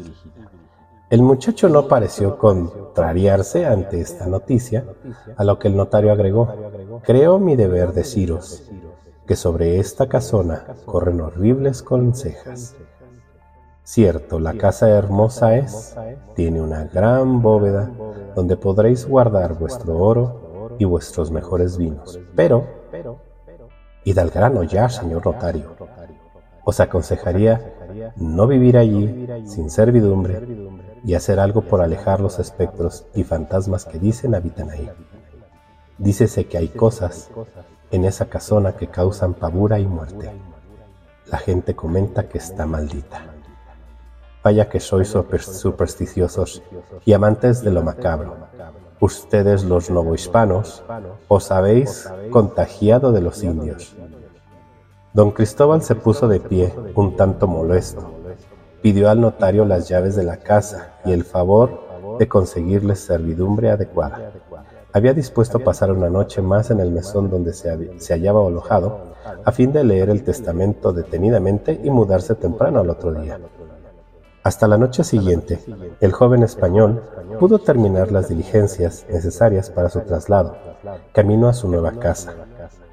El muchacho no pareció contrariarse ante esta noticia, a lo que el notario agregó, creo mi deber deciros que sobre esta casona corren horribles consejas. Cierto, la casa hermosa es, tiene una gran bóveda donde podréis guardar vuestro oro y vuestros mejores vinos, pero, id al grano ya, señor notario, os aconsejaría no vivir allí sin servidumbre y hacer algo por alejar los espectros y fantasmas que dicen habitan ahí. Dícese que hay cosas en esa casona que causan pavura y muerte. La gente comenta que está maldita. Vaya que sois supersticiosos y amantes de lo macabro. Ustedes los novohispanos os habéis contagiado de los indios Don Cristóbal se puso de pie, un tanto molesto. Pidió al notario las llaves de la casa y el favor de conseguirles servidumbre adecuada. Había dispuesto pasar una noche más en el mesón donde se, se hallaba alojado, a fin de leer el testamento detenidamente y mudarse temprano al otro día. Hasta la noche siguiente, el joven español pudo terminar las diligencias necesarias para su traslado, camino a su nueva casa,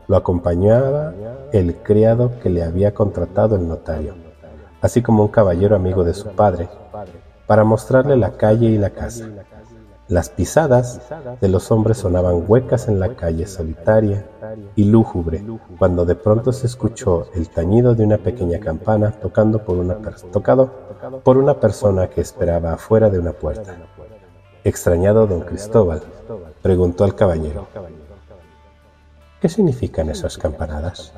lo acompañaba el criado que le había contratado el notario, así como un caballero amigo de su padre, para mostrarle la calle y la casa. Las pisadas de los hombres sonaban huecas en la calle solitaria y lúgubre, cuando de pronto se escuchó el tañido de una pequeña campana tocando por una tocado por una persona que esperaba afuera de una puerta. Extrañado don Cristóbal, preguntó al caballero, ¿Qué significan esas campanadas?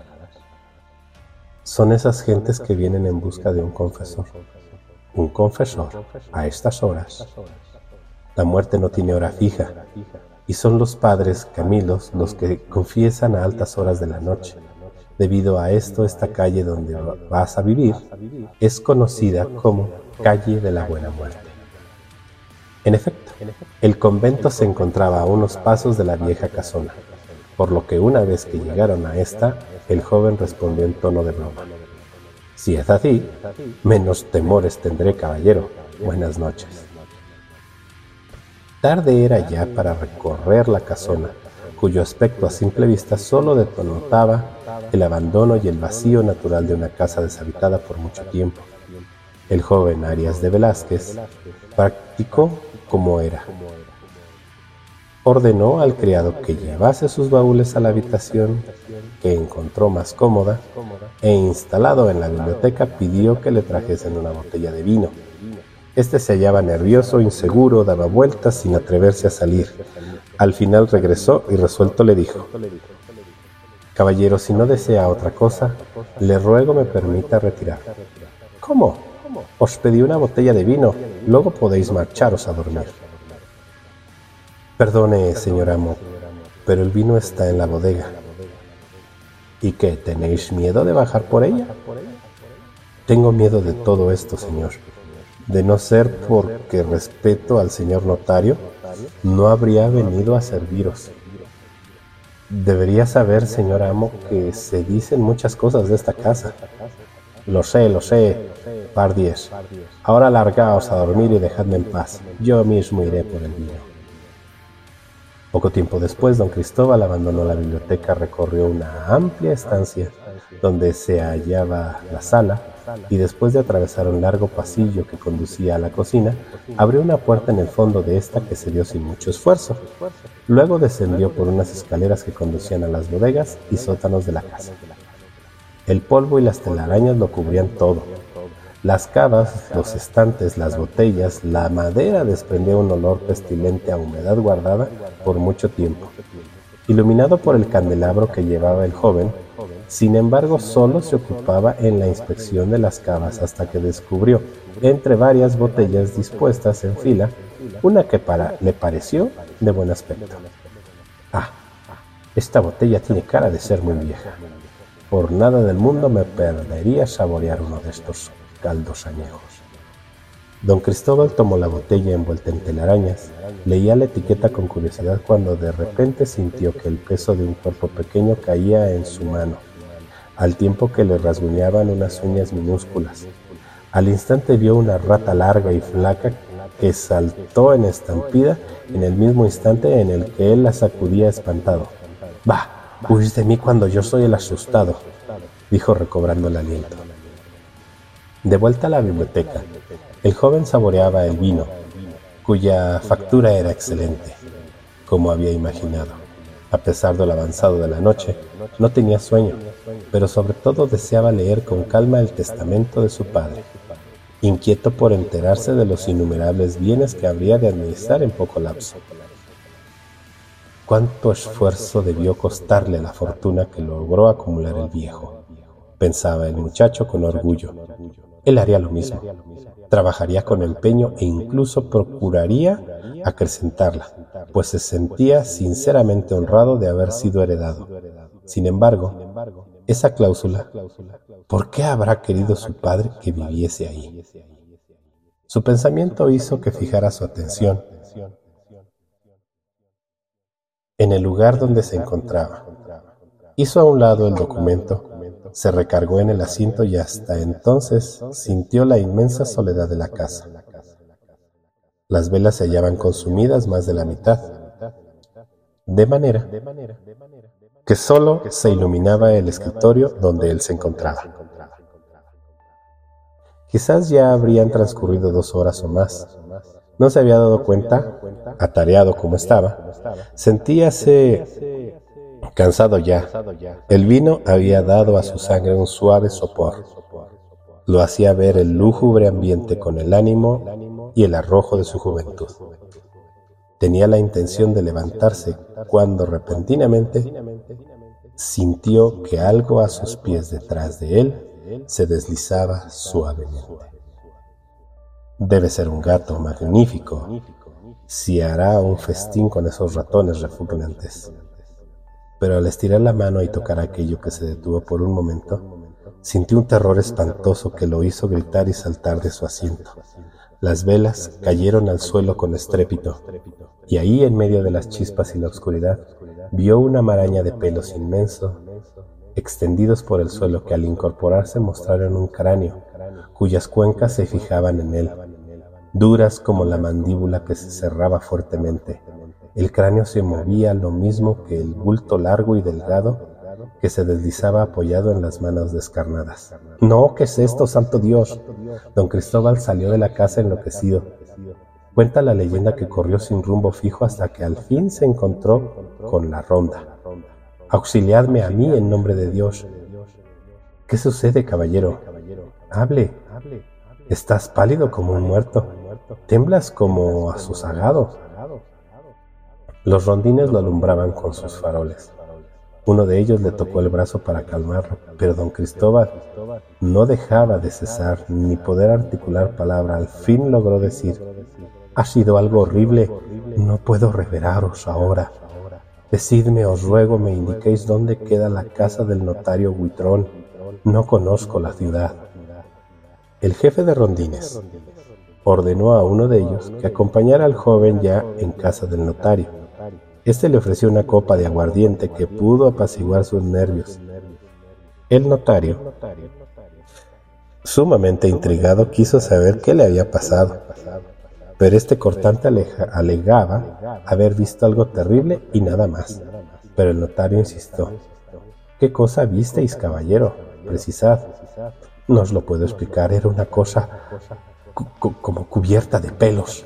Son esas gentes que vienen en busca de un confesor. Un confesor a estas horas. La muerte no tiene hora fija y son los padres Camilos los que confiesan a altas horas de la noche. Debido a esto, esta calle donde vas a vivir es conocida como Calle de la Buena Muerte. En efecto, el convento se encontraba a unos pasos de la vieja casona por lo que una vez que llegaron a esta, el joven respondió en tono de broma. Si es así, menos temores tendré, caballero. Buenas noches. Tarde era ya para recorrer la casona, cuyo aspecto a simple vista solo denotaba el abandono y el vacío natural de una casa deshabitada por mucho tiempo. El joven Arias de Velázquez practicó como era, ordenó al criado que llevase sus baúles a la habitación que encontró más cómoda e instalado en la biblioteca pidió que le trajesen una botella de vino. Este se hallaba nervioso, inseguro, daba vueltas sin atreverse a salir. Al final regresó y resuelto le dijo, Caballero, si no desea otra cosa, le ruego me permita retirar. ¿Cómo? Os pedí una botella de vino, luego podéis marcharos a dormir. Perdone, señor amo, pero el vino está en la bodega. ¿Y qué? ¿Tenéis miedo de bajar por ella? Tengo miedo de todo esto, señor. De no ser porque respeto al señor notario, no habría venido a serviros. Debería saber, señor amo, que se dicen muchas cosas de esta casa. Lo sé, lo sé, Pardies. Ahora largaos a dormir y dejadme en paz. Yo mismo iré por el vino. Poco tiempo después, don Cristóbal abandonó la biblioteca, recorrió una amplia estancia donde se hallaba la sala y después de atravesar un largo pasillo que conducía a la cocina, abrió una puerta en el fondo de esta que se dio sin mucho esfuerzo. Luego descendió por unas escaleras que conducían a las bodegas y sótanos de la casa. El polvo y las telarañas lo cubrían todo, las cavas, los estantes, las botellas, la madera desprendía un olor pestilente a humedad guardada por mucho tiempo. Iluminado por el candelabro que llevaba el joven, sin embargo solo se ocupaba en la inspección de las cavas hasta que descubrió, entre varias botellas dispuestas en fila, una que para, le pareció de buen aspecto. Ah, esta botella tiene cara de ser muy vieja. Por nada del mundo me perdería saborear uno de estos caldos añejos. Don Cristóbal tomó la botella envuelta en telarañas, leía la etiqueta con curiosidad cuando de repente sintió que el peso de un cuerpo pequeño caía en su mano, al tiempo que le rasguñaban unas uñas minúsculas. Al instante vio una rata larga y flaca que saltó en estampida en el mismo instante en el que él la sacudía espantado. Bah, huís de mí cuando yo soy el asustado, dijo recobrando el aliento. De vuelta a la biblioteca, el joven saboreaba el vino, cuya factura era excelente, como había imaginado. A pesar del avanzado de la noche, no tenía sueño, pero sobre todo deseaba leer con calma el testamento de su padre, inquieto por enterarse de los innumerables bienes que habría de administrar en poco lapso. Cuánto esfuerzo debió costarle la fortuna que logró acumular el viejo, pensaba el muchacho con orgullo, él haría lo mismo. Trabajaría con empeño e incluso procuraría acrecentarla, pues se sentía sinceramente honrado de haber sido heredado. Sin embargo, esa cláusula, ¿por qué habrá querido su padre que viviese ahí? Su pensamiento hizo que fijara su atención en el lugar donde se encontraba. Hizo a un lado el documento se recargó en el asiento y hasta entonces sintió la inmensa soledad de la casa. Las velas se hallaban consumidas más de la mitad, de manera que sólo se iluminaba el escritorio donde él se encontraba. Quizás ya habrían transcurrido dos horas o más. No se había dado cuenta, atareado como estaba, sentíase Cansado ya, el vino había dado a su sangre un suave sopor. Lo hacía ver el lúgubre ambiente con el ánimo y el arrojo de su juventud. Tenía la intención de levantarse cuando repentinamente sintió que algo a sus pies detrás de él se deslizaba suavemente. Debe ser un gato magnífico si hará un festín con esos ratones repugnantes pero al estirar la mano y tocar aquello que se detuvo por un momento, sintió un terror espantoso que lo hizo gritar y saltar de su asiento. Las velas cayeron al suelo con estrépito, y ahí en medio de las chispas y la oscuridad vio una maraña de pelos inmenso extendidos por el suelo que al incorporarse mostraron un cráneo, cuyas cuencas se fijaban en él, duras como la mandíbula que se cerraba fuertemente el cráneo se movía lo mismo que el bulto largo y delgado que se deslizaba apoyado en las manos descarnadas. No, ¿qué es esto, santo Dios? Don Cristóbal salió de la casa enloquecido. Cuenta la leyenda que corrió sin rumbo fijo hasta que al fin se encontró con la ronda. Auxiliadme a mí en nombre de Dios. ¿Qué sucede, caballero? Hable. Estás pálido como un muerto. Temblas como asusagado. Los rondines lo alumbraban con sus faroles. Uno de ellos le tocó el brazo para calmarlo, pero don Cristóbal no dejaba de cesar ni poder articular palabra. Al fin logró decir, ha sido algo horrible, no puedo reveraros ahora. Decidme, os ruego, me indiquéis dónde queda la casa del notario Huitrón. No conozco la ciudad. El jefe de rondines ordenó a uno de ellos que acompañara al joven ya en casa del notario este le ofreció una copa de aguardiente que pudo apaciguar sus nervios. El notario, sumamente intrigado, quiso saber qué le había pasado, pero este cortante alegaba haber visto algo terrible y nada más. Pero el notario insistió. ¿Qué cosa visteis, caballero? Precisad. No os lo puedo explicar, era una cosa como cubierta de pelos.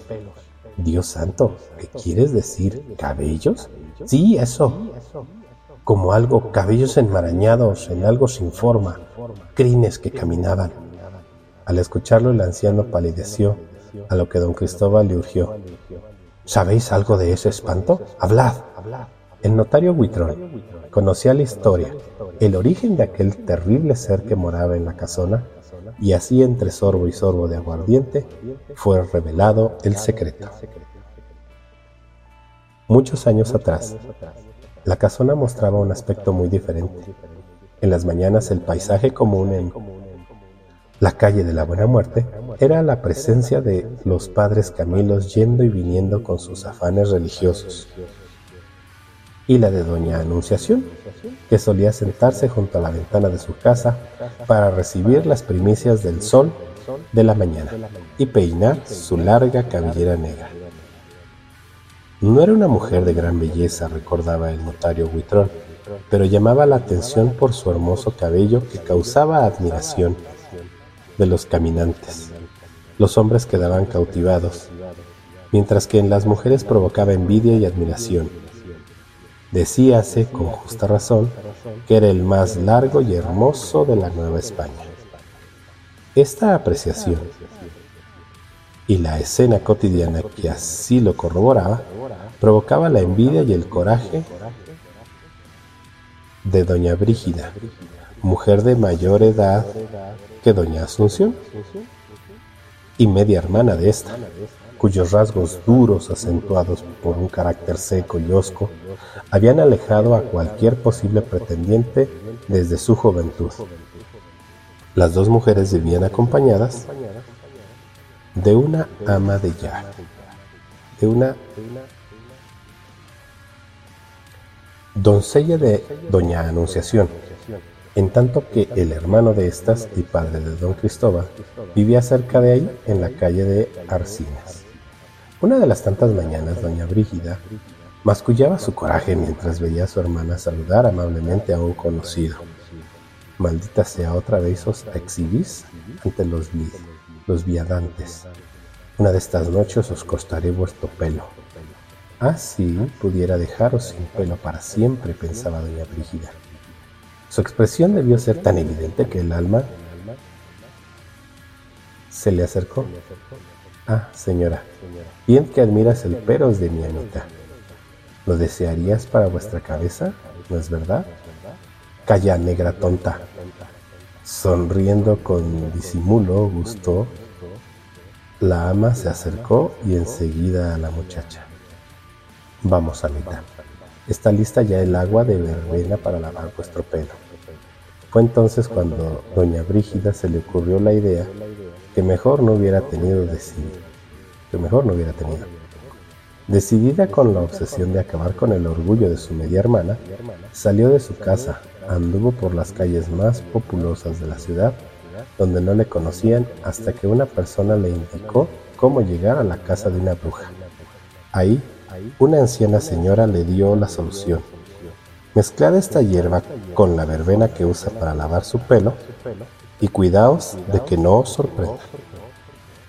Dios santo, ¿qué quieres decir? ¿Cabellos? Sí, eso. Como algo, cabellos enmarañados en algo sin forma, crines que caminaban. Al escucharlo el anciano palideció, a lo que don Cristóbal le urgió. ¿Sabéis algo de ese espanto? Hablad. El notario Huitrón conocía la historia, el origen de aquel terrible ser que moraba en la casona y así entre sorbo y sorbo de aguardiente fue revelado el secreto. Muchos años atrás, la casona mostraba un aspecto muy diferente. En las mañanas el paisaje común en la calle de la Buena Muerte era la presencia de los padres Camilos yendo y viniendo con sus afanes religiosos y la de doña Anunciación, que solía sentarse junto a la ventana de su casa para recibir las primicias del sol de la mañana y peinar su larga cabellera negra. No era una mujer de gran belleza, recordaba el notario Huitrón, pero llamaba la atención por su hermoso cabello que causaba admiración de los caminantes. Los hombres quedaban cautivados, mientras que en las mujeres provocaba envidia y admiración Decíase con justa razón que era el más largo y hermoso de la Nueva España. Esta apreciación y la escena cotidiana que así lo corroboraba provocaba la envidia y el coraje de doña Brígida, mujer de mayor edad que doña Asunción y media hermana de esta, cuyos rasgos duros, acentuados por un carácter seco y hosco, habían alejado a cualquier posible pretendiente desde su juventud. Las dos mujeres vivían acompañadas de una ama de ya, de una doncella de doña Anunciación, en tanto que el hermano de estas y padre de don Cristóbal vivía cerca de ahí en la calle de Arcinas. Una de las tantas mañanas, doña Brígida mascullaba su coraje mientras veía a su hermana saludar amablemente a un conocido. Maldita sea otra vez os exhibís ante los, los viadantes. Una de estas noches os costaré vuestro pelo. Así ah, pudiera dejaros sin pelo para siempre, pensaba doña Brígida. Su expresión debió ser tan evidente que el alma se le acercó Ah, señora, bien que admiras el peros de mi amita. ¿Lo desearías para vuestra cabeza? ¿No es verdad? Calla, negra tonta. Sonriendo con disimulo, gustó. La ama se acercó y enseguida a la muchacha. Vamos, amita. Está lista ya el agua de verbena para lavar vuestro pelo. Fue entonces cuando doña Brígida se le ocurrió la idea que mejor no hubiera tenido decidido, que mejor no hubiera tenido. Decidida con la obsesión de acabar con el orgullo de su media hermana, salió de su casa, anduvo por las calles más populosas de la ciudad, donde no le conocían hasta que una persona le indicó cómo llegar a la casa de una bruja. Ahí, una anciana señora le dio la solución. Mezclad esta hierba con la verbena que usa para lavar su pelo y cuidaos de que no os sorprenda.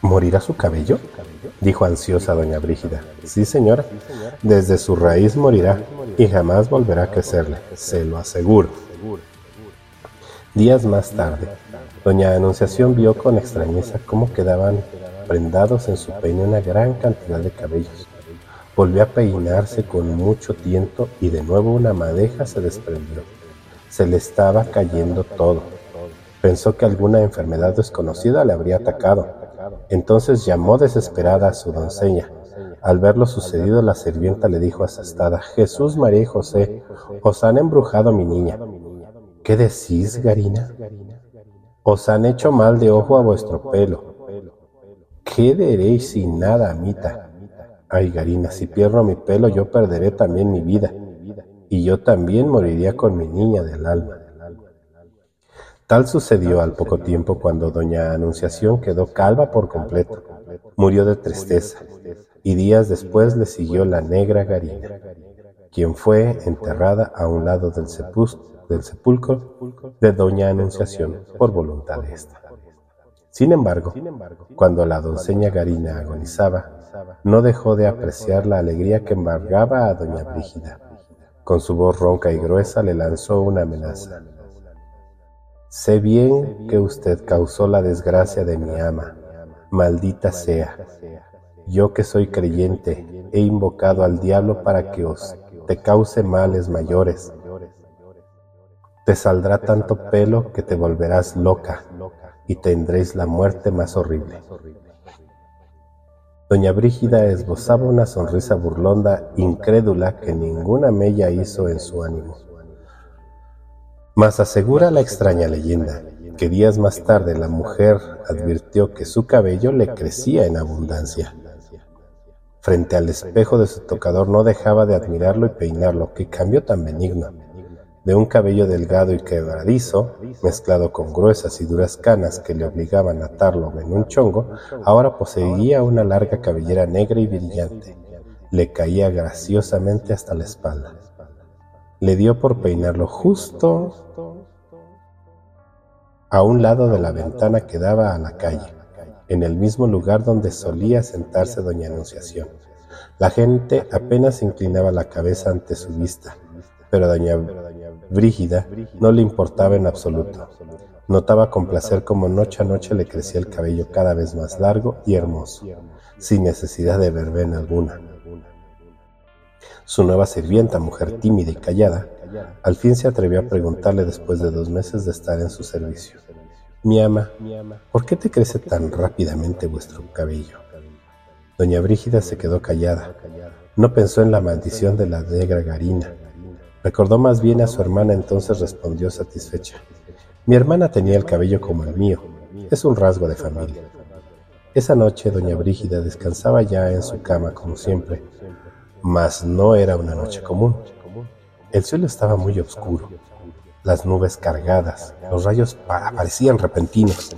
¿Morirá su cabello? dijo ansiosa doña Brígida. Sí, señora, desde su raíz morirá y jamás volverá a crecerle, se lo aseguro. Días más tarde, doña Anunciación vio con extrañeza cómo quedaban prendados en su peine una gran cantidad de cabellos, Volvió a peinarse con mucho tiento y de nuevo una madeja se desprendió. Se le estaba cayendo todo. Pensó que alguna enfermedad desconocida le habría atacado. Entonces llamó desesperada a su doncella. Al ver lo sucedido, la sirvienta le dijo asustada, Jesús, María y José, os han embrujado mi niña. ¿Qué decís, Garina? Os han hecho mal de ojo a vuestro pelo. ¿Qué diréis sin nada, amita? Ay, Garina, si pierdo mi pelo, yo perderé también mi vida, y yo también moriría con mi niña del alma. Tal sucedió al poco tiempo cuando doña Anunciación quedó calva por completo. Murió de tristeza y días después le siguió la negra Garina, quien fue enterrada a un lado del, sepulcro de doña Anunciación por voluntad de ésta. Sin embargo, cuando la doncella Garina agonizaba, no dejó de apreciar la alegría que embargaba a doña Brígida. Con su voz ronca y gruesa le lanzó una amenaza. Sé bien que usted causó la desgracia de mi ama. Maldita sea. Yo que soy creyente, he invocado al diablo para que os te cause males mayores. Te saldrá tanto pelo que te volverás loca y tendréis la muerte más horrible. Doña Brígida esbozaba una sonrisa burlonda, incrédula, que ninguna mella hizo en su ánimo. Mas asegura la extraña leyenda que días más tarde la mujer advirtió que su cabello le crecía en abundancia. Frente al espejo de su tocador no dejaba de admirarlo y peinarlo, qué cambio tan benigno. De un cabello delgado y quebradizo, mezclado con gruesas y duras canas que le obligaban a atarlo en un chongo, ahora poseía una larga cabellera negra y brillante. Le caía graciosamente hasta la espalda le dio por peinarlo justo a un lado de la ventana que daba a la calle, en el mismo lugar donde solía sentarse doña Anunciación. La gente apenas inclinaba la cabeza ante su vista, pero a doña Brígida no le importaba en absoluto. Notaba con placer cómo noche a noche le crecía el cabello cada vez más largo y hermoso, sin necesidad de verbena alguna. Su nueva sirvienta, mujer tímida y callada, al fin se atrevió a preguntarle después de dos meses de estar en su servicio. Mi ama, ¿por qué te crece tan rápidamente vuestro cabello? Doña Brígida se quedó callada. No pensó en la maldición de la negra Garina. Recordó más bien a su hermana, entonces respondió satisfecha. Mi hermana tenía el cabello como el mío. Es un rasgo de familia. Esa noche doña Brígida descansaba ya en su cama como siempre, mas no era una noche común. El cielo estaba muy oscuro, las nubes cargadas, los rayos parecían repentinos.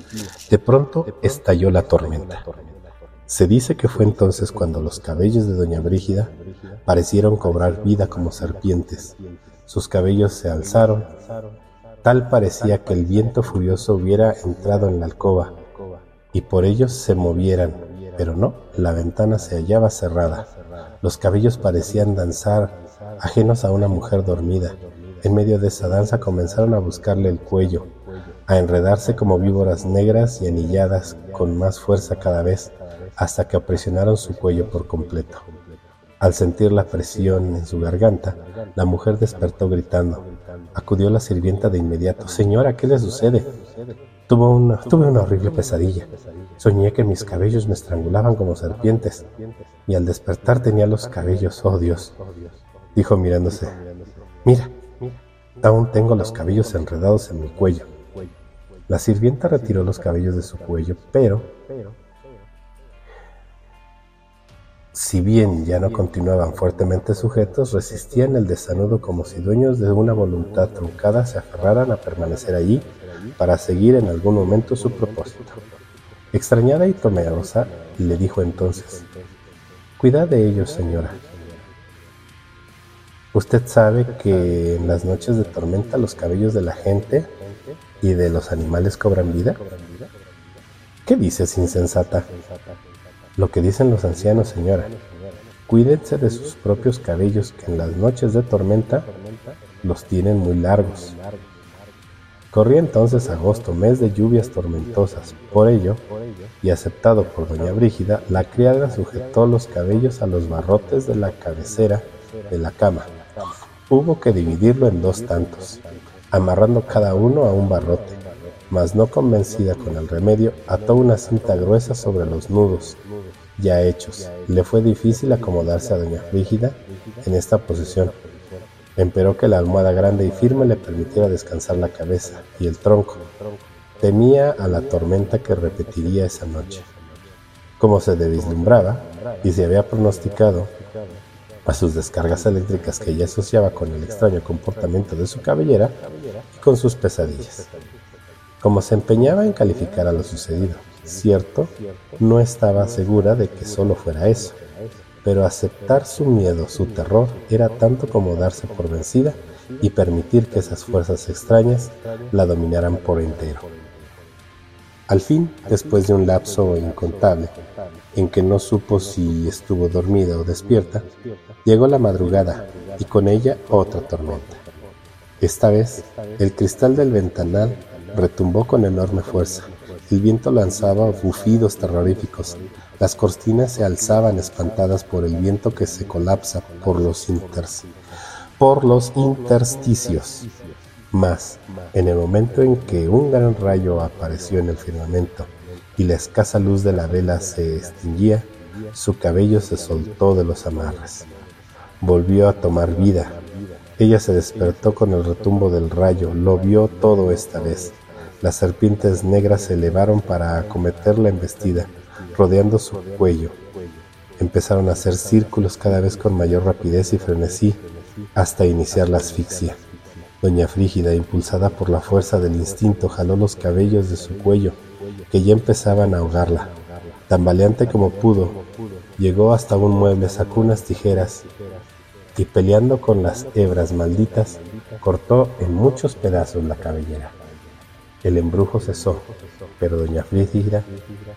De pronto estalló la tormenta. Se dice que fue entonces cuando los cabellos de doña Brígida parecieron cobrar vida como serpientes. Sus cabellos se alzaron, tal parecía que el viento furioso hubiera entrado en la alcoba y por ellos se movieran, pero no, la ventana se hallaba cerrada. Los cabellos parecían danzar, ajenos a una mujer dormida. En medio de esa danza comenzaron a buscarle el cuello, a enredarse como víboras negras y anilladas con más fuerza cada vez, hasta que apresionaron su cuello por completo. Al sentir la presión en su garganta, la mujer despertó gritando. Acudió la sirvienta de inmediato. Señora, ¿qué le sucede? Tuve una, horrible pesadilla. Soñé que mis cabellos me estrangulaban como serpientes y al despertar tenía los cabellos, oh Dios, dijo mirándose. Mira, aún tengo los cabellos enredados en mi cuello. La sirvienta retiró los cabellos de su cuello, pero, si bien ya no continuaban fuertemente sujetos, resistían el desanudo como si dueños de una voluntad truncada se aferraran a permanecer allí para seguir en algún momento su propósito. Extrañada y temerosa, le dijo entonces, Cuida de ellos, señora. Usted sabe que en las noches de tormenta los cabellos de la gente y de los animales cobran vida. ¿Qué dices, insensata? Lo que dicen los ancianos, señora. Cuídense de sus propios cabellos que en las noches de tormenta los tienen muy largos Corría entonces agosto, mes de lluvias tormentosas. Por ello, y aceptado por doña Brígida, la criada sujetó los cabellos a los barrotes de la cabecera de la cama. Hubo que dividirlo en dos tantos, amarrando cada uno a un barrote, mas no convencida con el remedio, ató una cinta gruesa sobre los nudos ya hechos. Le fue difícil acomodarse a doña Brígida en esta posición Empero que la almohada grande y firme le permitiera descansar la cabeza y el tronco. Temía a la tormenta que repetiría esa noche. Como se vislumbraba y se había pronosticado a sus descargas eléctricas que ella asociaba con el extraño comportamiento de su cabellera y con sus pesadillas. Como se empeñaba en calificar a lo sucedido, cierto, no estaba segura de que solo fuera eso pero aceptar su miedo, su terror, era tanto como darse por vencida y permitir que esas fuerzas extrañas la dominaran por entero. Al fin, después de un lapso incontable, en que no supo si estuvo dormida o despierta, llegó la madrugada y con ella otra tormenta. Esta vez, el cristal del ventanal retumbó con enorme fuerza. El viento lanzaba bufidos terroríficos, las cortinas se alzaban espantadas por el viento que se colapsa por los, por los intersticios. Mas, en el momento en que un gran rayo apareció en el firmamento y la escasa luz de la vela se extinguía, su cabello se soltó de los amarres. Volvió a tomar vida. Ella se despertó con el retumbo del rayo, lo vio todo esta vez. Las serpientes negras se elevaron para acometer la embestida rodeando su cuello. Empezaron a hacer círculos cada vez con mayor rapidez y frenesí hasta iniciar la asfixia. Doña Frígida, impulsada por la fuerza del instinto, jaló los cabellos de su cuello, que ya empezaban a ahogarla. Tan valiente como pudo, llegó hasta un mueble, sacó unas tijeras y peleando con las hebras malditas, cortó en muchos pedazos la cabellera. El embrujo cesó, pero doña Frígida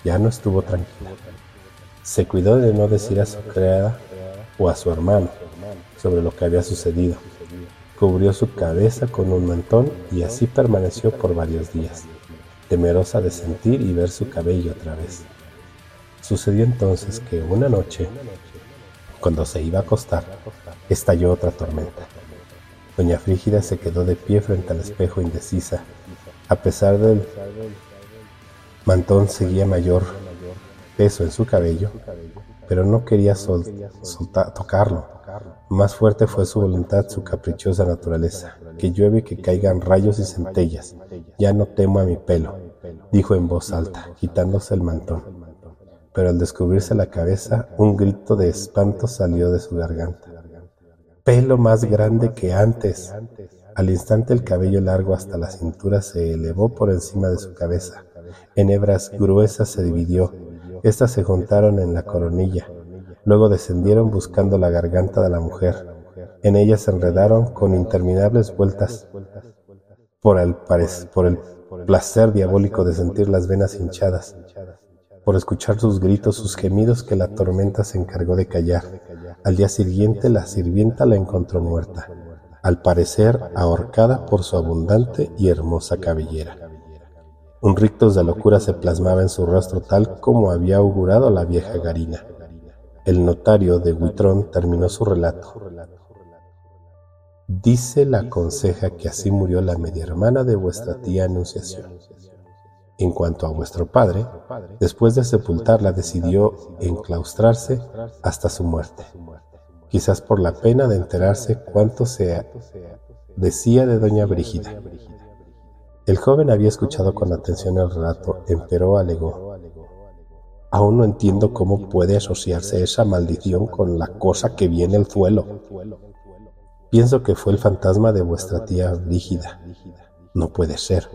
ya no estuvo tranquila. Se cuidó de no decir a su criada o a su hermano sobre lo que había sucedido. Cubrió su cabeza con un mantón y así permaneció por varios días, temerosa de sentir y ver su cabello otra vez. Sucedió entonces que una noche, cuando se iba a acostar, estalló otra tormenta. Doña Frígida se quedó de pie frente al espejo indecisa a pesar del mantón seguía mayor peso en su cabello, pero no quería soltar, tocarlo. Más fuerte fue su voluntad, su caprichosa naturaleza. Que llueve, que caigan rayos y centellas. Ya no temo a mi pelo, dijo en voz alta, quitándose el mantón. Pero al descubrirse la cabeza, un grito de espanto salió de su garganta. Pelo más grande que antes. Al instante el cabello largo hasta la cintura se elevó por encima de su cabeza. En hebras gruesas se dividió. Estas se juntaron en la coronilla. Luego descendieron buscando la garganta de la mujer. En ellas se enredaron con interminables vueltas por el, por el placer diabólico de sentir las venas hinchadas, por escuchar sus gritos, sus gemidos que la tormenta se encargó de callar. Al día siguiente la sirvienta la encontró muerta al parecer ahorcada por su abundante y hermosa cabellera. Un rictus de locura se plasmaba en su rostro tal como había augurado la vieja Garina. El notario de Huitrón terminó su relato. Dice la conseja que así murió la media hermana de vuestra tía Anunciación. En cuanto a vuestro padre, después de sepultarla decidió enclaustrarse hasta su muerte quizás por la pena de enterarse cuánto se decía de doña Brígida. El joven había escuchado con atención el relato, empero alegó. Aún no entiendo cómo puede asociarse esa maldición con la cosa que viene al suelo. Pienso que fue el fantasma de vuestra tía Brígida. No puede ser.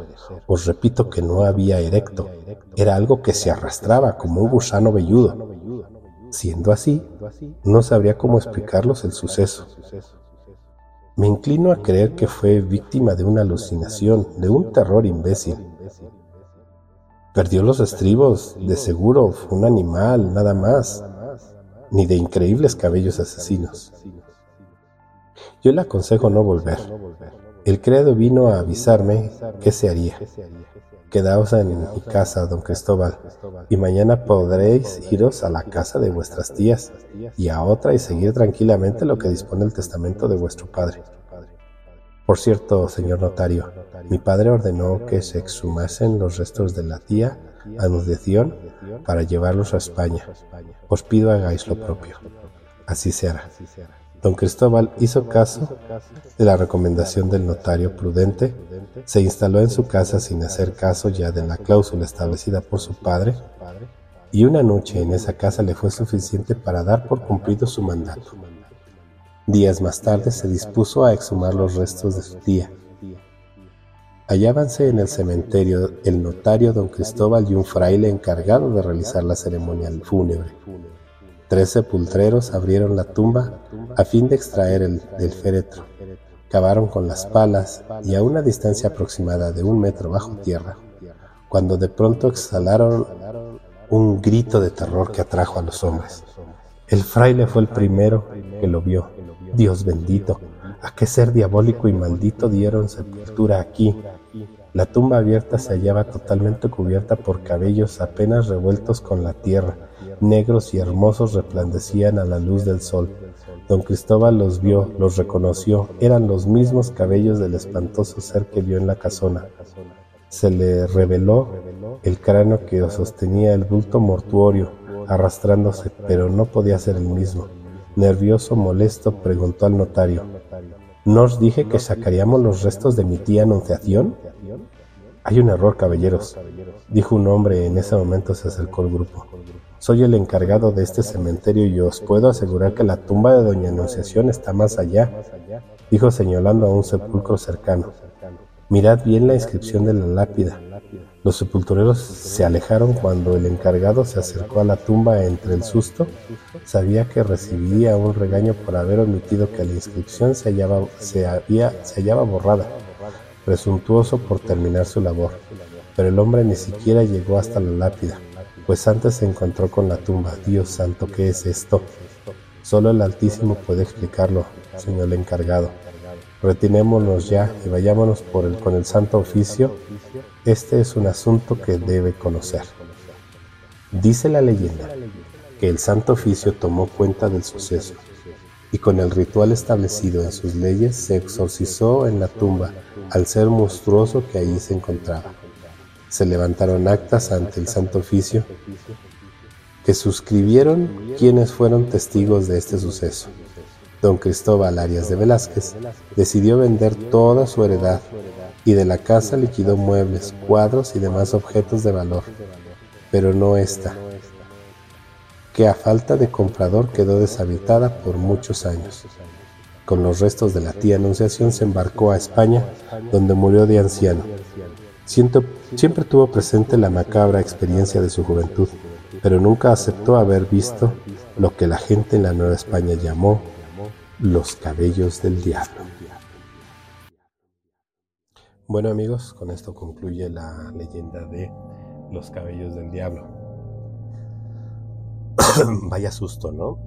Os repito que no había erecto. Era algo que se arrastraba como un gusano velludo. Siendo así, no sabría cómo explicarlos el suceso. Me inclino a creer que fue víctima de una alucinación, de un terror imbécil. Perdió los estribos, de seguro fue un animal, nada más, ni de increíbles cabellos asesinos. Yo le aconsejo no volver. El criado vino a avisarme qué se haría. Quedaos en mi casa, don Cristóbal, y mañana podréis iros a la casa de vuestras tías y a otra y seguir tranquilamente lo que dispone el testamento de vuestro padre. Por cierto, señor notario, mi padre ordenó que se exhumasen los restos de la tía Anunciación para llevarlos a España. Os pido hagáis lo propio. Así se hará. Don Cristóbal hizo caso de la recomendación del notario prudente, se instaló en su casa sin hacer caso ya de la cláusula establecida por su padre, y una noche en esa casa le fue suficiente para dar por cumplido su mandato. Días más tarde se dispuso a exhumar los restos de su tía. Hallábanse en el cementerio el notario don Cristóbal y un fraile encargado de realizar la ceremonia fúnebre. Tres sepultreros abrieron la tumba a fin de extraer el del féretro. Cavaron con las palas y a una distancia aproximada de un metro bajo tierra, cuando de pronto exhalaron un grito de terror que atrajo a los hombres. El fraile fue el primero que lo vio. Dios bendito, ¿a qué ser diabólico y maldito dieron sepultura aquí? La tumba abierta se hallaba totalmente cubierta por cabellos apenas revueltos con la tierra, negros y hermosos resplandecían a la luz del sol. Don Cristóbal los vio, los reconoció, eran los mismos cabellos del espantoso ser que vio en la casona. Se le reveló el cráneo que sostenía el bulto mortuorio, arrastrándose, pero no podía ser el mismo. Nervioso, molesto, preguntó al notario, ¿no os dije que sacaríamos los restos de mi tía Anunciación? Hay un error, caballeros, dijo un hombre en ese momento se acercó al grupo. Soy el encargado de este cementerio y os puedo asegurar que la tumba de Doña Anunciación está más allá, dijo señalando a un sepulcro cercano. Mirad bien la inscripción de la lápida. Los sepultureros se alejaron cuando el encargado se acercó a la tumba entre el susto. Sabía que recibiría un regaño por haber omitido que la inscripción se hallaba, se había, se hallaba borrada, presuntuoso por terminar su labor. Pero el hombre ni siquiera llegó hasta la lápida, pues antes se encontró con la tumba. Dios santo, ¿qué es esto? Solo el Altísimo puede explicarlo, señor encargado. Retinémonos ya y vayámonos por con el santo oficio. Este es un asunto que debe conocer. Dice la leyenda que el santo oficio tomó cuenta del suceso y con el ritual establecido en sus leyes se exorcizó en la tumba al ser monstruoso que allí se encontraba. Se levantaron actas ante el santo oficio que suscribieron quienes fueron testigos de este suceso. Don Cristóbal Arias de Velázquez decidió vender toda su heredad y de la casa liquidó muebles, cuadros y demás objetos de valor, pero no esta, que a falta de comprador quedó deshabitada por muchos años. Con los restos de la tía Anunciación se embarcó a España, donde murió de anciano. Siempre tuvo presente la macabra experiencia de su juventud, pero nunca aceptó haber visto lo que la gente en la Nueva España llamó los cabellos del diablo. Bueno amigos, con esto concluye la leyenda de los cabellos del diablo. Vaya susto, ¿no?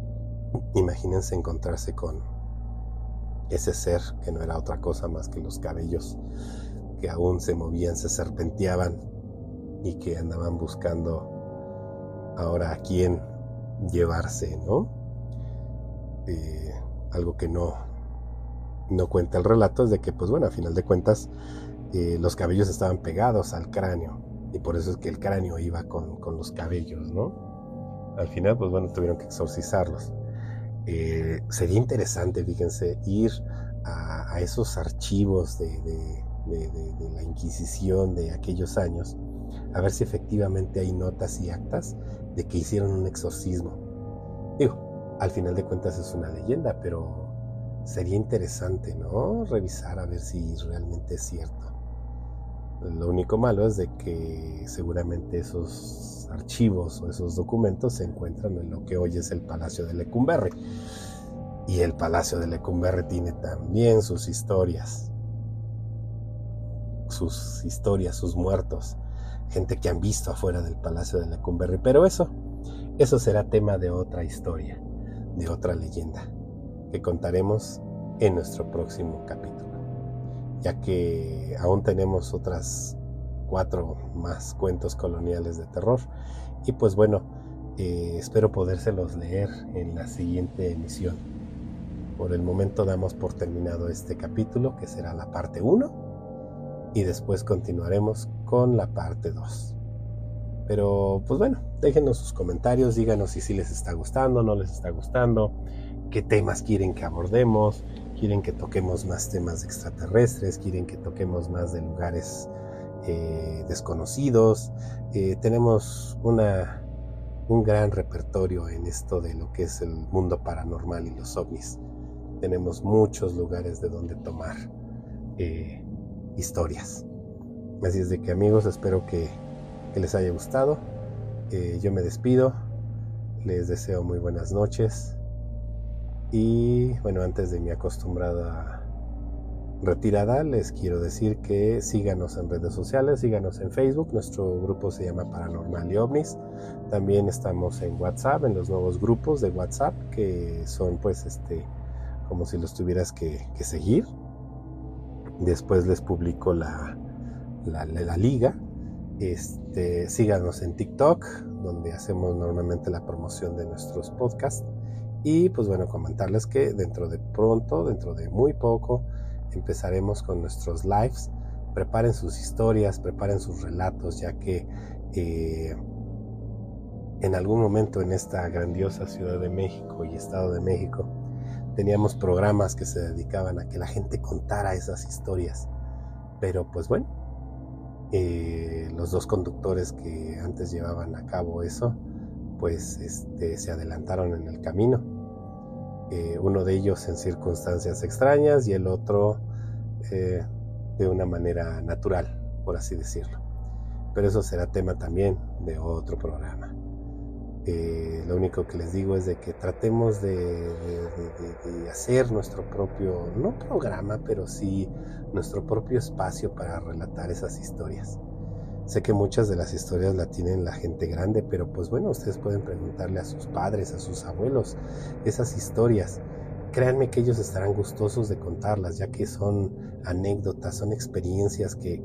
Imagínense encontrarse con ese ser que no era otra cosa más que los cabellos que aún se movían, se serpenteaban y que andaban buscando ahora a quién llevarse, ¿no? Eh, algo que no, no cuenta el relato es de que, pues bueno, a final de cuentas, eh, los cabellos estaban pegados al cráneo y por eso es que el cráneo iba con, los cabellos, ¿no? Al final, pues bueno, tuvieron que exorcizarlos. Eh, sería interesante, fíjense, ir a, esos archivos de, la Inquisición de aquellos años, a ver si efectivamente hay notas y actas de que hicieron un exorcismo. Digo, al final de cuentas es una leyenda, pero sería interesante, ¿no? Revisar a ver si realmente es cierto. Lo único malo es de que seguramente esos archivos o esos documentos se encuentran en lo que hoy es el Palacio de Lecumberri. Y el Palacio de Lecumberri tiene también sus historias. Sus historias, sus muertos. Gente que han visto afuera del Palacio de Lecumberri. Pero eso, eso será tema de otra historia de otra leyenda que contaremos en nuestro próximo capítulo. ya que aún tenemos otras cuatro más cuentos coloniales de terror. Y pues bueno, eh, espero podérselos leer en la siguiente emisión. Por el momento damos por terminado este capítulo, que será la parte 1, y después continuaremos con la parte 2. Pero pues bueno, déjenos sus comentarios, díganos si sí les está gustando, no les está gustando, qué temas quieren que abordemos, quieren que toquemos más temas extraterrestres, quieren que toquemos más de lugares eh, desconocidos. Eh, tenemos una, un gran repertorio en esto de lo que es el mundo paranormal y los ovnis. Tenemos muchos lugares de donde tomar eh, historias. Así es de que amigos, espero que, les haya gustado. yo me despido. Les deseo muy buenas noches. Y bueno, antes de mi acostumbrada retirada, les quiero decir que síganos en redes sociales, síganos en Facebook, nuestro grupo se llama Paranormal y OVNIS. También estamos en WhatsApp, en los nuevos grupos de WhatsApp, que son pues este, como si los tuvieras que, seguir. Después les publico la, la, liga. Este, síganos en TikTok, donde hacemos normalmente la promoción de nuestros podcasts. Y pues bueno, comentarles que dentro de pronto, dentro de muy poco, empezaremos con nuestros lives. Preparen sus historias, preparen sus relatos, ya que eh, en algún momento en esta grandiosa Ciudad de México y Estado de México teníamos programas que se dedicaban a que la gente contara esas historias. Pero pues bueno, eh, los dos conductores que antes llevaban a cabo eso, pues este, se adelantaron en el camino eh, uno de ellos en circunstancias extrañas y el otro eh, de una manera natural, por así decirlo. Pero eso será tema también de otro programa. Eh, lo único que les digo es de que tratemos de, hacer nuestro propio, no programa, pero sí nuestro propio espacio para relatar esas historias. Sé que muchas de las historias la tienen la gente grande, pero pues bueno, ustedes pueden preguntarle a sus padres, a sus abuelos, esas historias. Créanme que ellos estarán gustosos de contarlas, ya que son anécdotas, son experiencias que,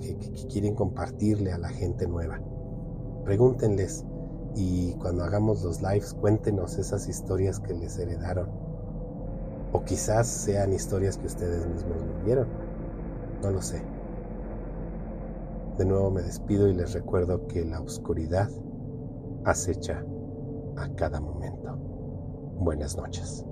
quieren compartirle a la gente nueva. Pregúntenles y cuando hagamos los lives cuéntenos esas historias que les heredaron. O quizás sean historias que ustedes mismos vivieron. No lo sé. De nuevo me despido y les recuerdo que la oscuridad acecha a cada momento. Buenas noches.